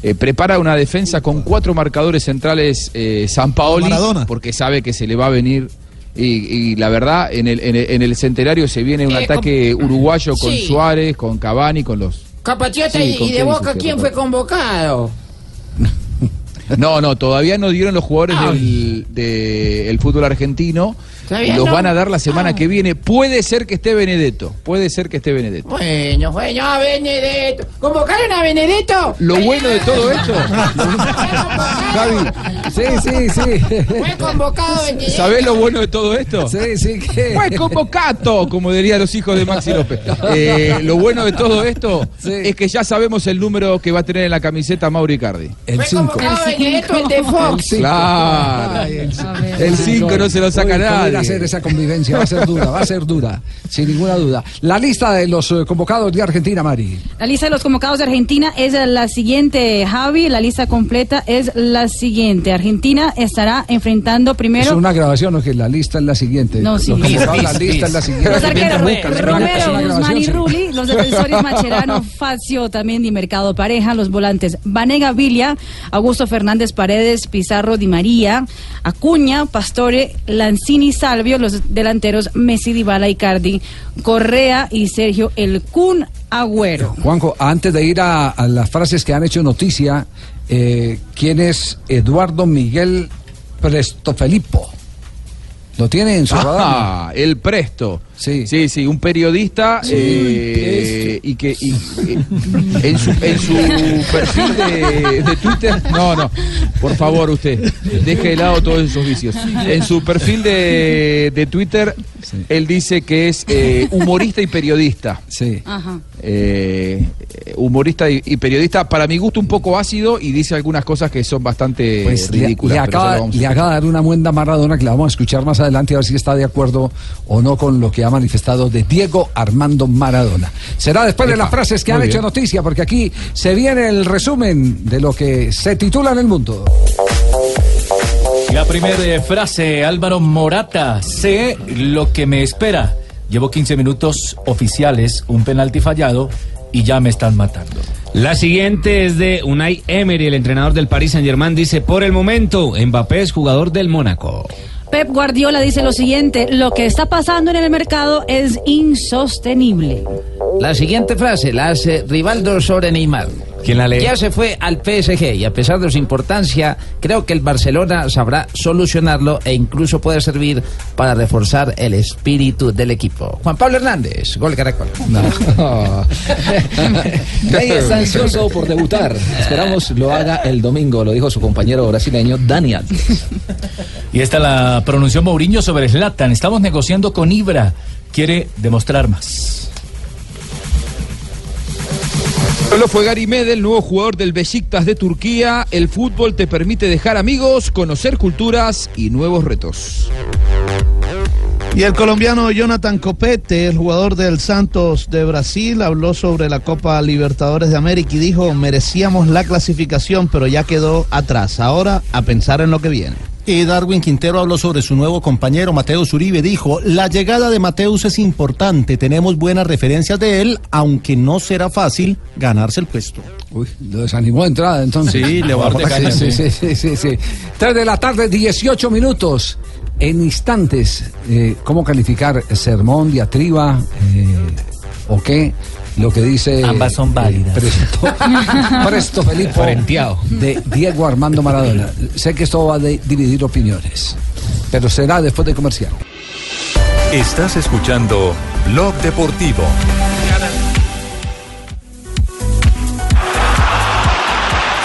S5: Eh, prepara una defensa con cuatro marcadores centrales eh, San Paoli, porque sabe que se le va a venir. Y, y la verdad, en el, en, el, en el centenario se viene un
S11: Eh,
S5: ataque uruguayo con
S11: Sí.
S5: Suárez, con Cavani, con los. Sí,
S11: y-
S5: ¿con
S11: y
S5: qué
S11: de Boca, ¿quién fue convocado? [laughs]
S5: No, no, todavía no dieron los jugadores del, de- el fútbol argentino. Los
S11: no.
S5: van a dar la semana que viene. Puede ser que esté Benedetto. Puede ser que esté Benedetto.
S11: Bueno, bueno, a Benedetto. ¿Convocaron a Benedetto?
S5: Lo bueno de todo esto. [laughs]
S3: Javi. Sí, sí, sí.
S11: Fue convocado Benedetto.
S5: ¿Sabés lo bueno de todo esto?
S3: Sí, sí, que.
S5: Fue convocado, como dirían los hijos de Maxi López. [laughs] Eh, lo bueno de todo esto es que ya sabemos el número que va a tener en la camiseta Mauri Icardi.
S3: El
S11: Fue convocado Benedetto, el de Fox.
S5: Claro.
S3: Ay, el
S5: El 5 no se lo saca
S3: Uy, ¿cómo
S5: nadie.
S3: Hacer esa convivencia? Va a ser dura, va a ser dura, sin ninguna duda. La lista de los eh, convocados de Argentina, Mari.
S12: La lista de los convocados de Argentina es la siguiente, Javi. La lista completa es la siguiente. Argentina estará enfrentando
S3: Es
S12: primero.
S3: una grabación, ¿no? Que la lista es la siguiente.
S12: No, sí.
S3: Los convocados, la lista es la siguiente.
S12: Los arqueros
S3: Es es
S12: Romero, Guzmán y. Rulli, los defensores Macherano, [laughs] Facio, también Di Mercado Pareja, los volantes Vanega Villa, Augusto Fernández Paredes, Pizarro Di María, Acuña, Pastore, Lanzini Salvio, los delanteros Messi, Dybala, Icardi, Correa y Sergio El Kun Agüero.
S3: Juanjo, antes de ir a, a las frases que han hecho noticia, eh, ¿quién es Eduardo Miguel Prestofelipo? ¿Lo tiene en su radar?
S5: Ah, el Presto. Sí, sí, sí un periodista
S3: Sí,
S5: eh, y que y, eh, en, su, en su perfil de, de Twitter, no, no, por favor usted, deje de lado todos esos vicios. En su perfil de, de Twitter, él dice que es eh, humorista y periodista.
S3: Sí.
S12: Ajá.
S5: Eh, humorista y, y periodista, para mi gusto un poco ácido y dice algunas cosas que son bastante
S3: Pues
S5: ridículas.
S3: le acaba de dar una muenda a Maradona que la vamos a escuchar más adelante a ver si está de acuerdo o no con lo que ha manifestado de Diego Armando Maradona. Será después de las frases que
S5: muy
S3: han hecho noticia, porque aquí se viene el resumen de lo que se titula en el mundo.
S7: La primera eh, frase, Álvaro Morata, sé lo que me espera. Llevo 15 minutos oficiales, un penalti fallado y ya me están matando.
S8: La siguiente es de Unai Emery, el entrenador del Paris Saint-Germain. Dice, por el momento, Mbappé es jugador del Mónaco.
S12: Pep Guardiola dice lo siguiente, lo que está pasando en el mercado es insostenible.
S11: La siguiente frase la hace Rivaldo sobre.
S8: ¿Quién la lee?
S11: Ya se fue al PSG y a pesar de su importancia, creo que el Barcelona sabrá solucionarlo e incluso puede servir para reforzar el espíritu del equipo. Juan Pablo Hernández, gol Caracol. [laughs] [laughs]
S4: Nadie está ansioso por debutar. Esperamos lo haga el domingo, lo dijo su compañero brasileño Dani Alves.
S7: Y esta la pronunció Mourinho sobre Zlatan. Estamos negociando con Ibra. Quiere demostrar más.
S5: Solo fue Gary Medel, nuevo jugador del Besiktas de Turquía. El fútbol te permite dejar amigos, conocer culturas y nuevos retos.
S9: Y el colombiano Jonathan Copete, el jugador del Santos de Brasil, habló sobre la Copa Libertadores de América y dijo, merecíamos la clasificación, pero ya quedó atrás. Ahora a pensar en lo que viene.
S17: Y Darwin Quintero habló sobre su nuevo compañero Mateus Uribe. Dijo, la llegada de Mateus es importante, tenemos buenas referencias de él, aunque no será fácil ganarse el puesto.
S3: Uy, lo desanimó de entrada entonces.
S17: Sí, le
S3: sí, sí.
S17: sí,
S3: sí, sí, sí. Tres de la tarde, 18 minutos. en instantes eh, cómo calificar sermón, diatriba eh, o qué. Lo que dice
S7: Ambas son
S3: eh,
S7: válidas.
S3: Presto, [laughs] Presto Felipe
S4: Frenteado.
S3: de Diego Armando Maradona. Sé que esto va a de- dividir opiniones, pero será después de comercial.
S13: Estás escuchando Blog Deportivo.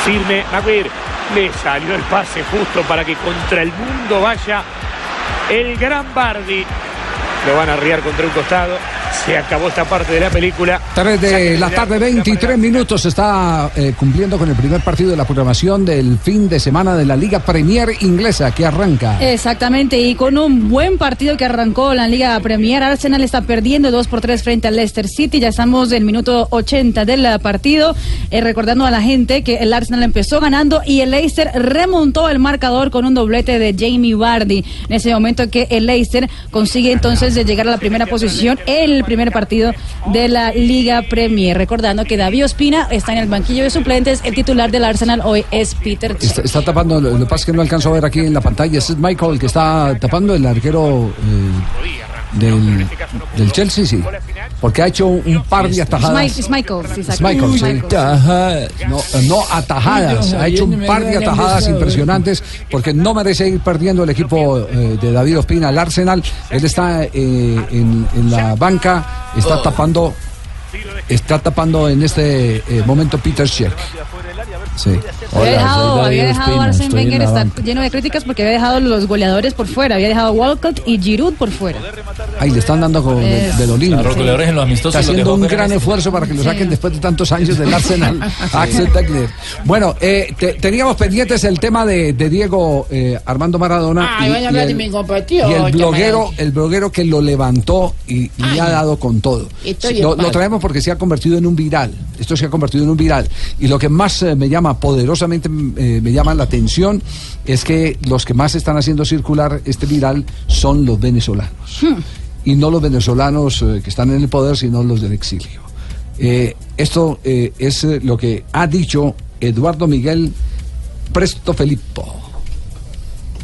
S19: Firme, Maguire. Le salió el pase justo para que contra el mundo vaya el gran Bardi. Lo van a arriar contra un costado. Se acabó esta parte de la película.
S3: 3 de la tarde, 23 minutos. Se está eh, cumpliendo con el primer partido de la programación del fin de semana de la Liga Premier Inglesa que arranca.
S12: Exactamente, y con un buen partido que arrancó la Liga Premier, Arsenal está perdiendo 2 por 3 frente al Leicester City. Ya estamos en el minuto 80 del eh, partido. Eh, recordando a la gente que el Arsenal empezó ganando y el Leicester remontó el marcador con un doblete de Jamie Vardy. En ese momento que el Leicester consigue entonces de llegar a la primera posición, el primer partido de la Liga Premier. Recordando que David Ospina está en el banquillo de suplentes. El titular del Arsenal hoy es Peter.
S3: Está, está tapando, lo, que pasa es que no alcanzo a ver aquí en la pantalla. Es Michael el que está tapando el arquero eh, del, del Chelsea, sí. Porque ha hecho un, par de atajadas.
S12: Es Mi- es Michael, sí,
S3: Es
S12: exacto.
S3: Michael, sí.
S12: Michael.
S3: No, no atajadas, ha hecho un par de atajadas impresionantes porque no merece ir perdiendo el equipo eh, de David Ospina, el Arsenal. Él está eh, en, en la banca, está tapando, está tapando en este eh, momento Peter Schick. Sí.
S12: había dejado, había dejado Arsene Wenger estar lleno de críticas porque había dejado los goleadores por fuera, había dejado Walcott y Giroud por fuera.
S3: Ahí le están dando con de, de lo lindo.
S7: Claro, goleadores en los amistosos
S3: Está
S7: los
S3: haciendo un gran esfuerzo para que lo
S12: Sí.
S3: saquen después de tantos años del Arsenal. [laughs] Axel Tegler. Bueno, eh, te- teníamos pendientes el tema de, de Diego eh, Armando Maradona.
S6: Ay,
S3: y el bloguero, el bloguero que lo levantó y, y le ha dado con todo. Lo traemos porque se ha convertido en un viral. Esto se ha convertido en un viral. Y lo que más eh, me llama poderosamente eh, me llama la atención es que los que más están haciendo circular este viral son los venezolanos y no los venezolanos eh, que están en el poder, sino los del exilio. Esto es lo que ha dicho Eduardo Miguel Presto Filippo.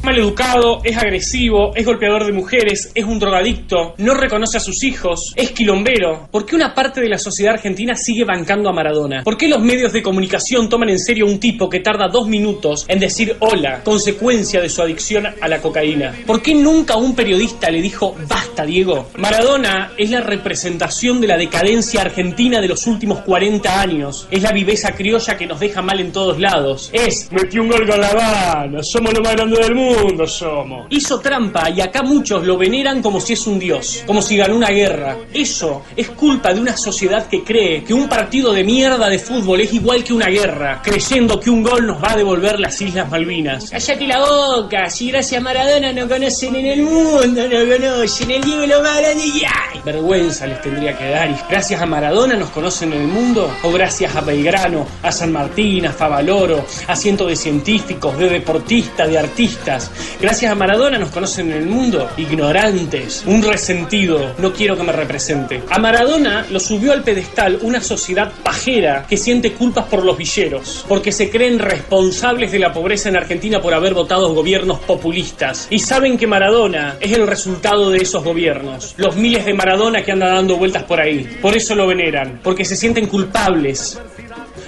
S20: Maleducado, es agresivo, es golpeador de mujeres, es un drogadicto, no reconoce a sus hijos, es quilombero. ¿Por qué una parte de la sociedad argentina sigue bancando a Maradona? ¿Por qué los medios de comunicación toman en serio a un tipo que tarda dos minutos en decir hola, consecuencia de su adicción a la cocaína? ¿Por qué nunca un periodista le dijo basta, Diego? Maradona es la representación de la decadencia argentina de los últimos 40 años. Es la viveza criolla que nos deja mal en todos lados. Es metió un gol con la Habana, somos lo más grande del mundo, somos. Hizo trampa y acá muchos lo veneran como si es un dios, como si ganó una guerra. Eso es culpa de una sociedad que cree que un partido de mierda de fútbol es igual que una guerra, creyendo que un gol nos va a devolver las Islas Malvinas. Cállate la boca, si gracias a Maradona no conocen en el mundo, no conocen el Diego lo más grande que hay. Vergüenza les tendría que dar. Y gracias a Maradona nos conocen en el mundo, o gracias a Belgrano, a San Martín, a Favaloro, a cientos de científicos, de deportistas, de artistas. Gracias a Maradona nos conocen en el mundo, ignorantes, un resentido, no quiero que me represente. A Maradona lo subió al pedestal una sociedad pajera que siente culpas por los villeros, porque se creen responsables de la pobreza en Argentina por haber votado gobiernos populistas. Y saben que Maradona es el resultado de esos gobiernos. Los miles de Maradona que andan dando vueltas por ahí. Por eso lo veneran, porque se sienten culpables.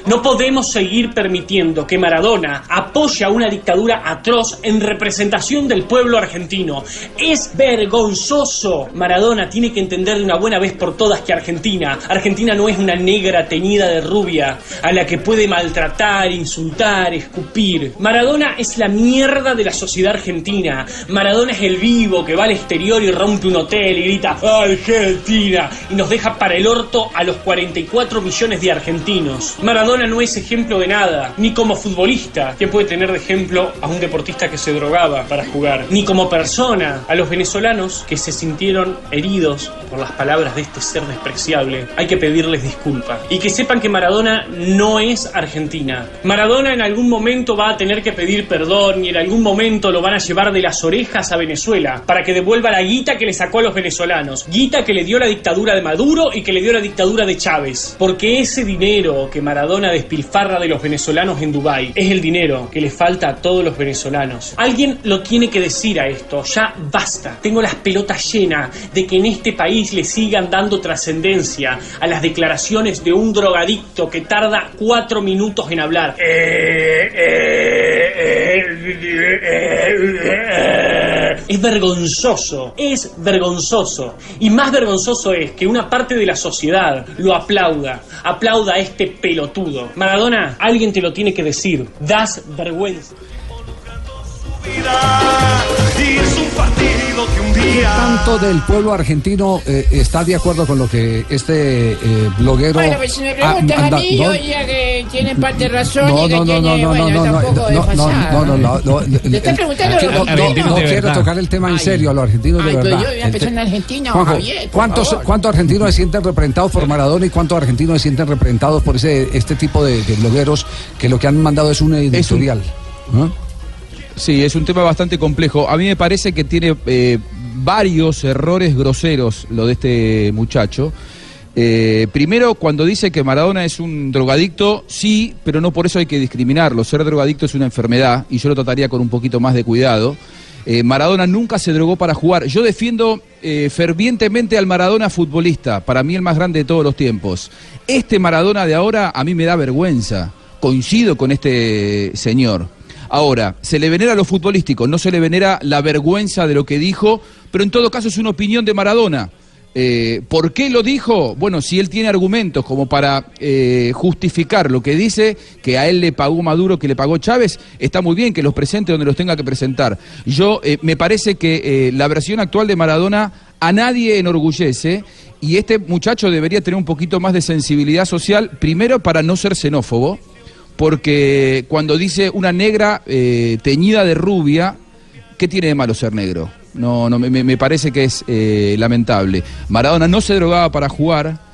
S20: No podemos seguir permitiendo que Maradona apoye a una dictadura atroz en representación del pueblo argentino. Es vergonzoso. Maradona tiene que entender de una buena vez por todas que Argentina, Argentina no es una negra teñida de rubia a la que puede maltratar, insultar, escupir. Maradona es la mierda de la sociedad argentina. Maradona es el vivo que va al exterior y rompe un hotel y grita Argentina y nos deja para el orto a los 44 millones de argentinos. No es ejemplo de nada, ni como futbolista, que puede tener de ejemplo a un deportista que se drogaba para jugar, ni como persona a los venezolanos que se sintieron heridos por las palabras de este ser despreciable. Hay que pedirles disculpas y que sepan que Maradona no es Argentina. Maradona en algún momento va a tener que pedir perdón y en algún momento lo van a llevar de las orejas a Venezuela para que devuelva la guita que le sacó a los venezolanos, guita que le dio la dictadura de Maduro y que le dio la dictadura de Chávez, porque ese dinero que Maradona la despilfarra de los venezolanos en Dubái. Es el dinero que les falta a todos los venezolanos. Alguien lo tiene que decir a esto. Ya basta. Tengo las pelotas llenas de que en este país le sigan dando trascendencia a las declaraciones de un drogadicto que tarda cuatro minutos en hablar. Es vergonzoso, es vergonzoso. Y más vergonzoso es que una parte de la sociedad lo aplauda, aplauda a este pelotudo. Maradona, alguien te lo tiene que decir. Das vergüenza.
S3: ¿Qué tanto del pueblo argentino eh, está de acuerdo con lo que este eh, bloguero
S6: Bueno, pues si me preguntas a mí,
S3: no,
S6: yo diría que tiene parte de razón
S3: no,
S6: y que
S3: no, no,
S6: tiene,
S3: no, no,
S6: bueno,
S3: no, no, no, no, no, no, no, no, no,
S6: Te está preguntando
S3: no, quiero tocar el tema en serio, a los argentinos de verdad.
S6: yo voy a
S3: El
S6: empezar
S3: te-
S6: en Argentina, Javier,
S3: ¿cuántos. ¿cuántos argentinos se sienten representados por Maradona y cuántos argentinos se sienten representados por ese este tipo de, de blogueros que lo que han mandado es un editorial? ¿no?
S5: Sí, es un tema bastante complejo. A mí me parece que tiene eh, varios errores groseros lo de este muchacho. Eh, primero, cuando dice que Maradona es un drogadicto, sí, pero no por eso hay que discriminarlo. Ser drogadicto es una enfermedad y yo lo trataría con un poquito más de cuidado. Eh, Maradona nunca se drogó para jugar. Yo defiendo eh, fervientemente al Maradona futbolista, para mí el más grande de todos los tiempos. Este Maradona de ahora a mí me da vergüenza. Coincido con este señor. Ahora, se le venera lo futbolístico, no se le venera la vergüenza de lo que dijo, pero en todo caso es una opinión de Maradona. Eh, ¿Por qué lo dijo? Bueno, si él tiene argumentos como para eh, justificar lo que dice, que a él le pagó Maduro, que le pagó Chávez, está muy bien que los presente donde los tenga que presentar. Yo eh, me parece que la versión actual de Maradona a nadie enorgullece y este muchacho debería tener un poquito más de sensibilidad social, primero para no ser xenófobo, porque cuando dice una negra teñida de rubia, ¿qué tiene de malo ser negro? No, no, me, me parece que es eh, lamentable. Maradona no se drogaba para jugar.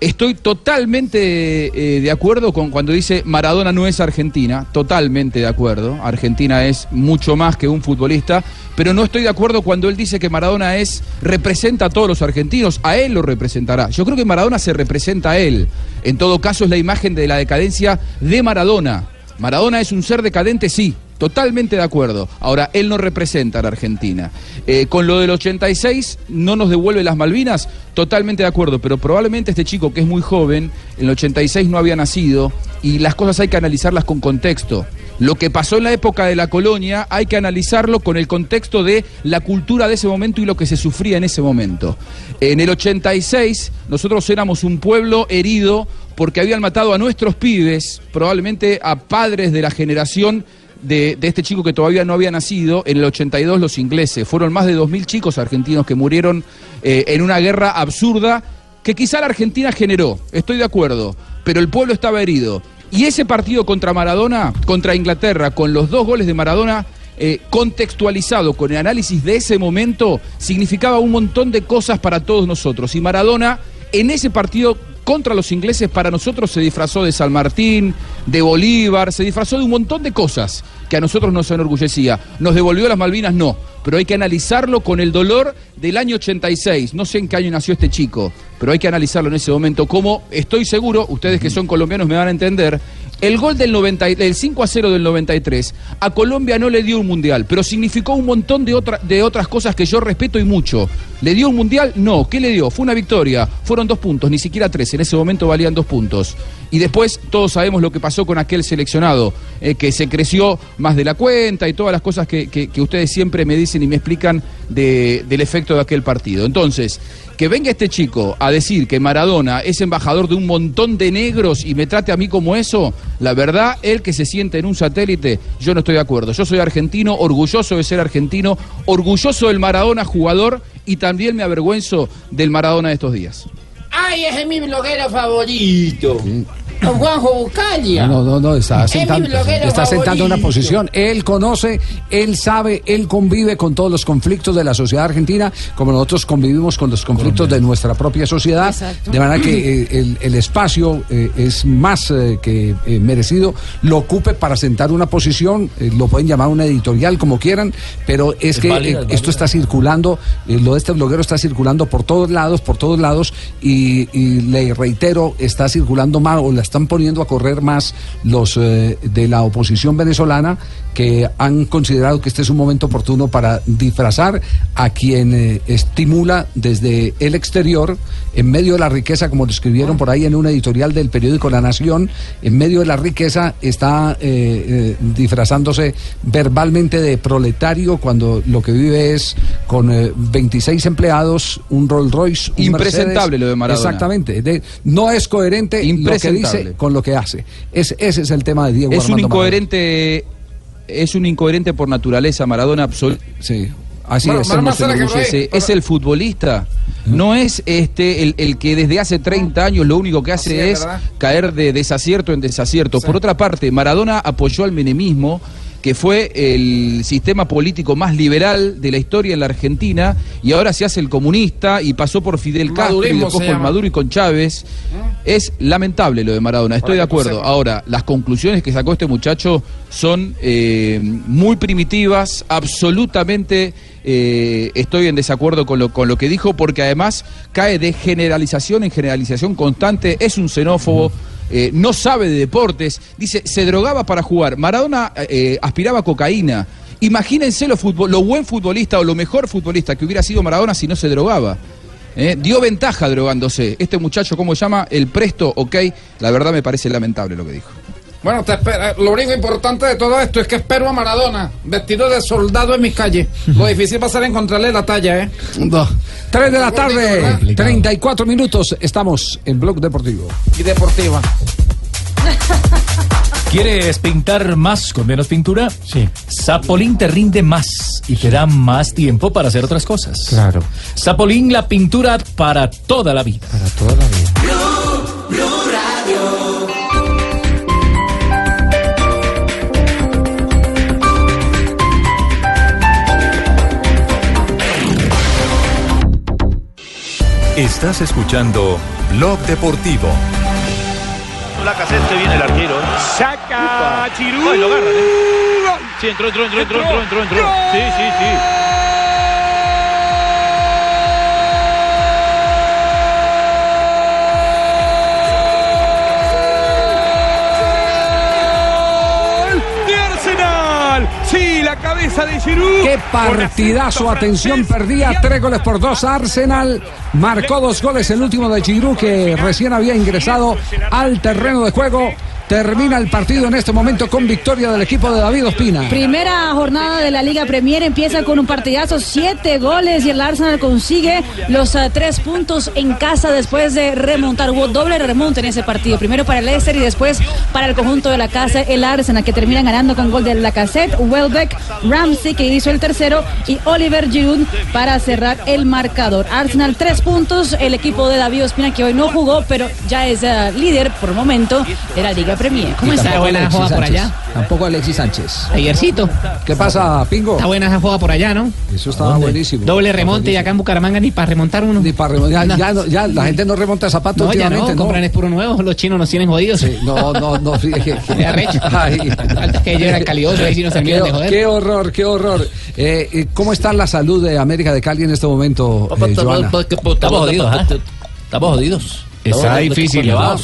S5: Estoy totalmente eh, de acuerdo con cuando dice Maradona no es Argentina, totalmente de acuerdo. Argentina es mucho más que un futbolista, pero no estoy de acuerdo cuando él dice que Maradona es representa a todos los argentinos, a él lo representará. Yo creo que Maradona se representa a él. En todo caso es la imagen de la decadencia de Maradona. Maradona es un ser decadente, sí, totalmente de acuerdo. Ahora, él no representa a la Argentina. Eh, con lo del 86, no nos devuelve las Malvinas, totalmente de acuerdo, pero probablemente este chico que es muy joven, en el 86 no había nacido, y las cosas hay que analizarlas con contexto. Lo que pasó en la época de la colonia hay que analizarlo con el contexto de la cultura de ese momento y lo que se sufría en ese momento. En el 86 nosotros éramos un pueblo herido porque habían matado a nuestros pibes, probablemente a padres de la generación de, este chico que todavía no había nacido, en el 82 los ingleses. Fueron más de 2.000 chicos argentinos que murieron eh, en una guerra absurda que quizá la Argentina generó, estoy de acuerdo, pero el pueblo estaba herido. Y ese partido contra Maradona, contra Inglaterra, con los dos goles de Maradona, eh, contextualizado con el análisis de ese momento, significaba un montón de cosas para todos nosotros. Y Maradona, en ese partido contra los ingleses, para nosotros se disfrazó de San Martín, de Bolívar, se disfrazó de un montón de cosas que a nosotros nos enorgullecía. ¿Nos devolvió las Malvinas? No. Pero hay que analizarlo con el dolor del año 86. No sé en qué año nació este chico, pero hay que analizarlo en ese momento. Como estoy seguro, ustedes que son colombianos me van a entender, el gol del 90, y- el 5 a 0 del 93 a Colombia no le dio un mundial, pero significó un montón de, otra- de otras cosas que yo respeto y mucho. ¿Le dio un mundial? No. ¿Qué le dio? Fue una victoria. Fueron dos puntos, ni siquiera tres. En ese momento valían dos puntos. Y después todos sabemos lo que pasó con aquel seleccionado, eh, que se creció más de la cuenta y todas las cosas que, ustedes siempre me dicen y me explican de- del efecto de aquel partido. Entonces, que venga este chico a decir que Maradona es embajador de un montón de negros y me trate a mí como eso, la verdad, él que se siente en un satélite, yo no estoy de acuerdo. Yo soy argentino, orgulloso de ser argentino, orgulloso del Maradona jugador y también me avergüenzo del Maradona de estos días.
S6: Ay, ese es mi bloguero favorito. Don Juanjo Buscalia.
S3: No, no, no, está sentando, está sentando una posición. Él conoce, él sabe, él convive con todos los conflictos de la sociedad argentina, como nosotros convivimos con los conflictos de nuestra propia sociedad.
S12: Exacto.
S3: De manera que eh, el, el espacio eh, es más eh, que eh, merecido. Lo ocupe para sentar una posición, eh, lo pueden llamar una editorial como quieran, pero es,
S7: Es
S3: que
S7: válida,
S3: eh,
S7: es
S3: esto está circulando, eh, lo de este bloguero está circulando por todos lados, por todos lados, y, y le reitero, está circulando mal o la están poniendo a correr más los eh, de la oposición venezolana que han considerado que este es un momento oportuno para disfrazar a quien eh, estimula desde el exterior, en medio de la riqueza, como lo escribieron por ahí en una editorial del periódico La Nación, en medio de la riqueza está eh, disfrazándose verbalmente de proletario cuando lo que vive es con eh, 26 empleados, un Rolls Royce, un
S5: Impresentable
S3: Mercedes.
S5: lo de Maradona.
S3: Exactamente. De- no es coherente lo que
S5: Impresentable.
S3: Con lo que hace. Es, ese es el tema de Diego
S5: Es un
S3: Armando Maradona.
S5: incoherente, es un incoherente por naturaleza, Maradona absoluto.
S3: Sí, así
S5: Mar-
S3: es.
S5: Mar-
S3: Mar-
S5: se. Es el futbolista. No es este el, el que desde hace 30 años lo único que hace
S21: es
S5: caer de desacierto en desacierto. Por otra parte, Maradona apoyó al menemismo que fue el sistema político más liberal de la historia en la Argentina, y ahora se hace el comunista y pasó por Fidel Castro y después
S21: llama.
S5: Maduro y con Chávez. Es lamentable lo de Maradona, estoy de acuerdo. Ahora, las conclusiones que sacó este muchacho son eh, muy primitivas, absolutamente eh, estoy en desacuerdo con lo, con lo que dijo, porque además cae de generalización en generalización constante, es un xenófobo. Eh, no sabe de deportes, dice, se drogaba para jugar. Maradona eh, aspiraba cocaína. Imagínense lo, lo buen futbolista o lo mejor futbolista que hubiera sido Maradona si no se drogaba. ¿eh? Dio ventaja drogándose. Este muchacho, ¿cómo se llama? El presto, ok. La verdad me parece lamentable lo que dijo.
S21: Bueno, te espera- lo único importante de todo esto es que espero a Maradona vestido de soldado en mis calles. Lo difícil va a ser encontrarle la talla, ¿eh?
S3: Tres de la tarde,
S21: Complicado.
S3: 34 minutos. Estamos en Blog Deportivo.
S21: Y deportiva. [laughs]
S7: ¿Quieres pintar más con menos pintura? Sí. Zapolín te rinde más y te da más tiempo para hacer otras cosas.
S8: Claro.
S7: Zapolín, la pintura para toda la vida.
S8: Para toda la vida.
S13: Estás escuchando Blog Deportivo.
S22: La casete viene el arquero. ¿eh?
S19: Saca Chirú.
S22: Ay, lo agarran, ¿eh? Sí, entró, entró, entró, entró, entró, entró, entró. Sí, sí, sí.
S19: La cabeza de Giroud.
S3: Qué partidazo, atención, perdía tres goles por dos. Arsenal marcó dos goles, el último de Giroud que recién había ingresado al terreno de juego. Termina el partido en este momento con victoria del equipo de David Ospina.
S12: Primera jornada de la Liga Premier empieza con un partidazo, siete goles y el Arsenal consigue los ah, tres puntos en casa después de remontar. Hubo doble remonte en ese partido, primero para el Leicester y después para el conjunto de la casa, el Arsenal, que termina ganando con gol de Lacazette, Welbeck, Ramsey, que hizo el tercero, y Oliver Giroud para cerrar el marcador. Arsenal tres puntos, el equipo de David Ospina que hoy no jugó, pero ya es ah, líder por momento de la Liga Premier. ¿Cómo está? Buena
S11: Alexis
S12: joda por allá.
S11: Tampoco Alexis Sánchez.
S8: Ayercito.
S3: ¿Qué pasa, Pingo?
S8: Está buena esa joda por allá, ¿no?
S3: Eso estaba buenísimo.
S8: Doble remonte y acá en Bucaramanga ni para remontar uno.
S3: Ni para remontar. Ya, ya no- ya la gente no remonta zapatos
S8: No, ya
S3: últimamente,
S8: no,
S3: ¿no?
S8: compran es puro nuevo, los chinos nos tienen jodidos.
S3: No, no, no. [laughs] [laughs] Ay.
S8: Falta que ellos eran calidosos, ahí sí nos terminan de
S3: Qué,
S8: joder.
S3: qué horror, qué horror. Eh, eh, ¿Cómo está la salud de América de Cali en este momento, eh, Joana?
S14: Estamos jodidos, ¿ah? Estamos jodidos.
S8: Está difícil, ¿no?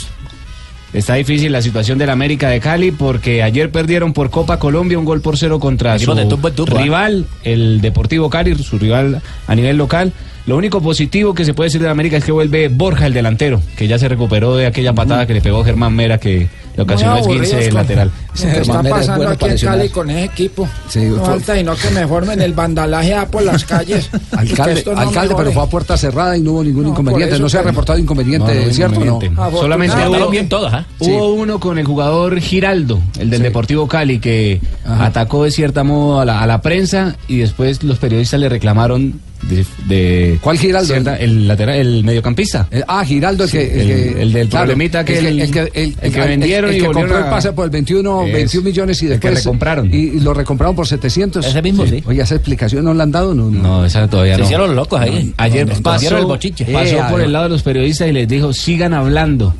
S8: Está difícil la situación del América de Cali porque ayer perdieron por Copa Colombia un gol por cero contra su
S14: de ¿ah?
S8: rival, el Deportivo Cali, su rival a nivel local. Lo único positivo que se puede decir de América es que vuelve Borja, el delantero, que ya se recuperó de aquella patada que le pegó Germán Mera, que le ocasionó esguince
S6: con-
S8: lateral.
S6: Que está pasando aquí en Cali con ese equipo. no
S3: fue-
S6: falta sino que me formen el vandalaje ah, por las calles. [laughs] y que
S3: Alcalde,
S6: no
S3: alcalde pero fue a puerta cerrada y no hubo ningún inconveniente.
S6: eso
S3: No se ha
S6: que-
S3: reportado inconveniente,
S8: No, no,
S3: ¿cierto?
S8: inconveniente.
S3: No.
S8: Solamente hubo,
S6: bien
S14: todas, ¿ah?
S8: hubo uno con el jugador Giraldo, el del Deportivo Cali, que atacó de cierta modo a la, a la prensa y después los periodistas le reclamaron de, de
S3: ¿Cuál Giraldo?
S8: cierta- el lateral, el mediocampista.
S3: Eh, ah, Giraldo, el
S8: Sí,
S3: que.
S8: el-
S3: que-
S8: el del problemita que
S3: el,
S8: el-
S3: el que, el-
S8: el que
S3: el-
S8: vendieron
S3: el
S8: y
S3: que
S8: volvieron
S3: compró el
S8: a-
S3: pase por el 21,
S8: Es,
S3: 21 millones y
S8: el que
S3: después.
S8: recompraron.
S3: Y, y lo recompraron por 700.
S14: Ese mismo, sí.
S3: Oye, esa explicación no la han dado, no.
S8: No, esa todavía
S14: Se
S8: no.
S14: hicieron locos ahí.
S8: Ayer
S14: No, no,
S8: pasó,
S14: escondieron el bochiche.
S8: pasó
S3: Eh,
S8: por el lado de los periodistas y les dijo, sigan hablando.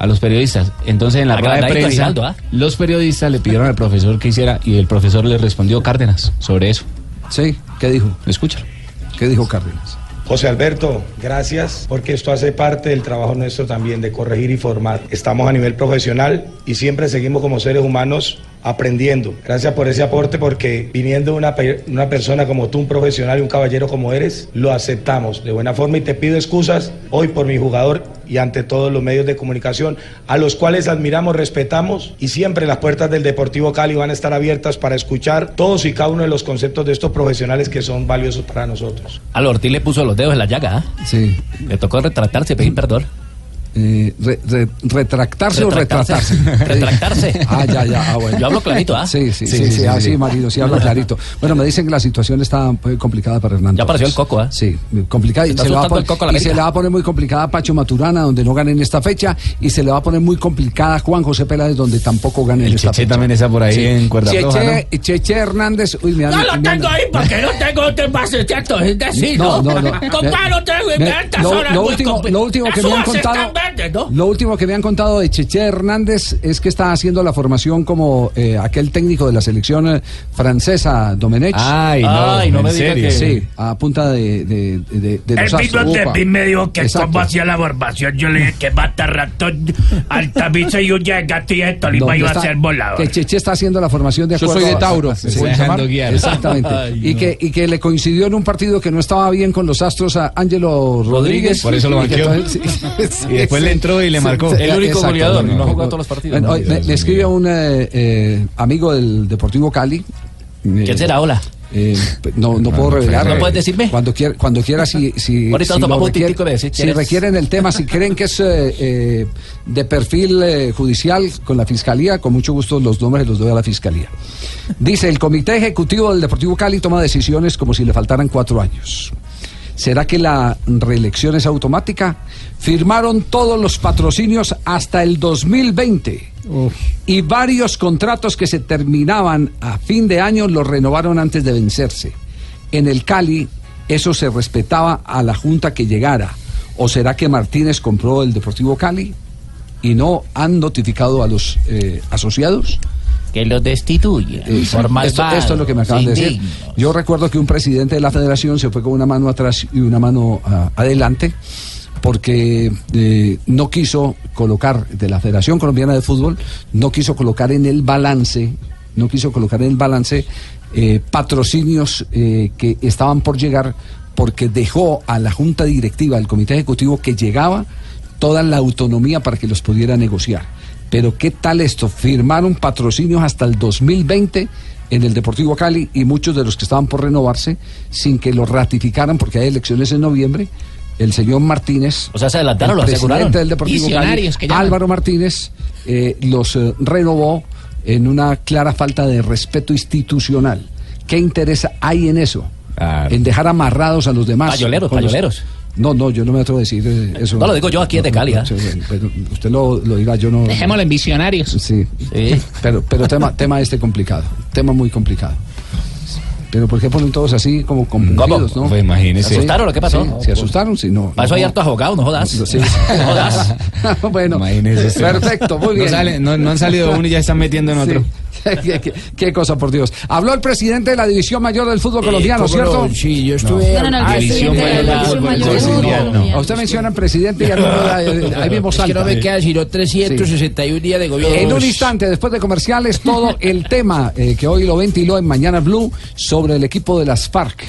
S8: a los periodistas. Entonces en la rueda de prensa,
S14: ¿ah?
S8: los periodistas le pidieron al profesor que hiciera y el profesor le respondió Cárdenas sobre eso.
S3: Sí, ¿qué dijo?
S8: Escúchalo.
S3: ¿Qué dijo Cárdenas?
S23: José Alberto, gracias porque esto hace parte del trabajo nuestro también de corregir y formar. Estamos a nivel profesional y siempre seguimos como seres humanos aprendiendo. Gracias por ese aporte porque viniendo una, una persona como tú, un profesional y un caballero como eres, lo aceptamos de buena forma y te pido excusas hoy por mi jugador y ante todos los medios de comunicación a los cuales admiramos, respetamos y siempre las puertas del Deportivo Cali van a estar abiertas para escuchar todos y cada uno de los conceptos de estos profesionales que son valiosos para nosotros.
S14: Al Ortiz le puso los dedos en la llaga. ¿ah?
S3: Sí.
S14: Le tocó retratarse, pedir perdón.
S3: Eh, re- re- ¿Retractarse o
S14: Retractarse.
S3: retratarse? [laughs]
S14: Retractarse.
S3: Ah, ya, ya. Ah, bueno.
S14: Yo hablo clarito, ¿ah?
S3: Sí, sí, sí,
S14: Sí,
S3: sí,
S14: sí, sí,
S3: ah,
S14: sí.
S3: sí, Marino, sí habla clarito. Bueno, me dicen que la situación está eh, complicada para Hernando.
S14: Ya apareció el Coco, ¿eh?
S3: Sí, complicada. Y se, le va a poner,
S14: el Coco a
S3: y se le va a poner muy complicada a Pacho Maturana, donde no gane en esta fecha. Y se le va a poner muy complicada a Juan José Peláez, donde tampoco gane en
S8: El
S3: esta
S8: Cheche
S3: fecha.
S8: también está por ahí en cuerda
S3: Cheche,
S8: floja,
S3: Cheche Hernández. Uy, me
S16: No
S3: anda-
S16: lo
S3: me
S16: tengo ahí porque no tengo otro base cierto, es decir,
S3: No,
S16: ¿no?
S3: no, no.
S16: Compadre, no tengo
S3: lo, último,
S16: compli-
S3: lo último que me han contado,
S16: ¿no?
S3: lo último que me han contado de Cheche Hernández es que está haciendo la formación como eh, aquel técnico de la selección eh, francesa, Domenech.
S8: Ay, no, Ay, no me en diga serio. que-
S3: Sí, a punta de, de, de, de
S16: El
S3: los
S16: vino
S3: astros.
S16: de mí me dijo que
S3: Exacto.
S16: cómo hacía la formación. Yo le dije que mata ratón, altavice y huya de gato y de Tolima iba a
S3: está-
S16: ser volador.
S3: Que Cheche está haciendo la formación de
S16: Yo
S3: acuerdo
S16: soy de
S3: a-
S16: Tauro,
S3: Sí,
S16: se
S3: llamar.
S16: guiar.
S3: Exactamente.
S16: Ay,
S3: y,
S16: no.
S3: que, y que le coincidió en un partido que no estaba bien con los astros a Ángelo Rodríguez.
S8: Por eso lo banqueó.
S3: sí, [laughs] sí,
S8: Y después
S3: sí.
S8: le entró y le
S3: Sí,
S8: marcó.
S3: sí,
S8: El único
S3: exacto,
S8: goleador, no
S3: no.
S8: jugado todos los partidos.
S3: Bueno, me, me escribe un eh, eh, amigo del Deportivo Cali.
S14: ¿Quién será? Hola.
S3: Eh, no, no puedo revelar.
S14: ¿No puedes decirme?
S3: Cuando quiera, cuando quiera si, si, [laughs]
S14: Ahorita
S3: si requiere-
S14: me decís
S3: si requieren el tema, si creen que es eh, eh, de perfil eh, judicial con la fiscalía, con mucho gusto los nombres los doy a la fiscalía. Dice, el comité ejecutivo del Deportivo Cali toma decisiones como si le faltaran cuatro años. ¿Será que la reelección es automática? Firmaron todos los patrocinios hasta el 2020 y varios contratos que se terminaban a fin de año los renovaron antes de vencerse. En el Cali eso se respetaba a la junta que llegara. ¿O será que Martínez compró el Deportivo Cali y no han notificado a los eh, asociados?
S14: Que lo destituya. Por
S3: esto, es lo que me acaban de decir. Yo recuerdo que un presidente de la federación se fue con una mano atrás y una mano ah, adelante porque eh, no quiso colocar de la Federación Colombiana de Fútbol, no quiso colocar en el balance, no quiso colocar en el balance eh, patrocinios eh, que estaban por llegar porque dejó a la junta directiva, al comité ejecutivo que llegaba toda la autonomía para que los pudiera negociar. Pero ¿qué tal esto? Firmaron patrocinios hasta el 2020 en el Deportivo Cali y muchos de los que estaban por renovarse sin que los ratificaran porque hay elecciones en noviembre. El señor Martínez,
S14: O sea, se adelantaron,
S3: el
S14: lo aseguraron.
S3: presidente del Deportivo Cali. Álvaro Martínez, eh, los eh, renovó en una clara falta de respeto institucional. ¿Qué interés hay en eso? En dejar amarrados a los demás.
S14: Payoleros,
S3: los-
S14: payoleros.
S3: No, no, yo no me atrevo a decir eh, eso.
S14: No, lo digo yo aquí es de Cali.
S3: Sí, pero usted lo, lo diga, yo no.
S14: Dejémoslo en visionarios.
S3: Sí. Pero, pero tema, tema este complicado. Tema muy complicado. Pero ¿por qué ponen todos así como compungidos, no?
S8: Pues imagínese.
S14: ¿Se asustaron o qué pasó?
S3: Sí, ¿Se asustaron? Sí, no.
S14: Hay
S3: no.
S14: hartos abogados, no jodas.
S3: Sí.
S14: No jodas. [laughs]
S3: bueno,
S8: Imagínese
S3: perfecto, muy
S8: No
S3: bien.
S8: sale- no- no han salido uno y ya están metiendo en otro. [laughs]
S3: ¿Qué, qué- qué cosa, por Dios. Habló el presidente de la División Mayor del Fútbol colombiano,
S6: ¿cómo no?
S3: ¿cierto?
S6: Sí, yo estuve-
S12: No, no, no, División Mayor del Fútbol colombiano.
S3: Usted menciona presidente y eh, [laughs] ahí mismo
S6: Es que
S3: salta.
S6: no me queda sino 361 días de gobierno.
S3: En un instante, después de comerciales, todo el tema eh, que hoy lo ventiló en Mañana Blue sobre el equipo de las FARC.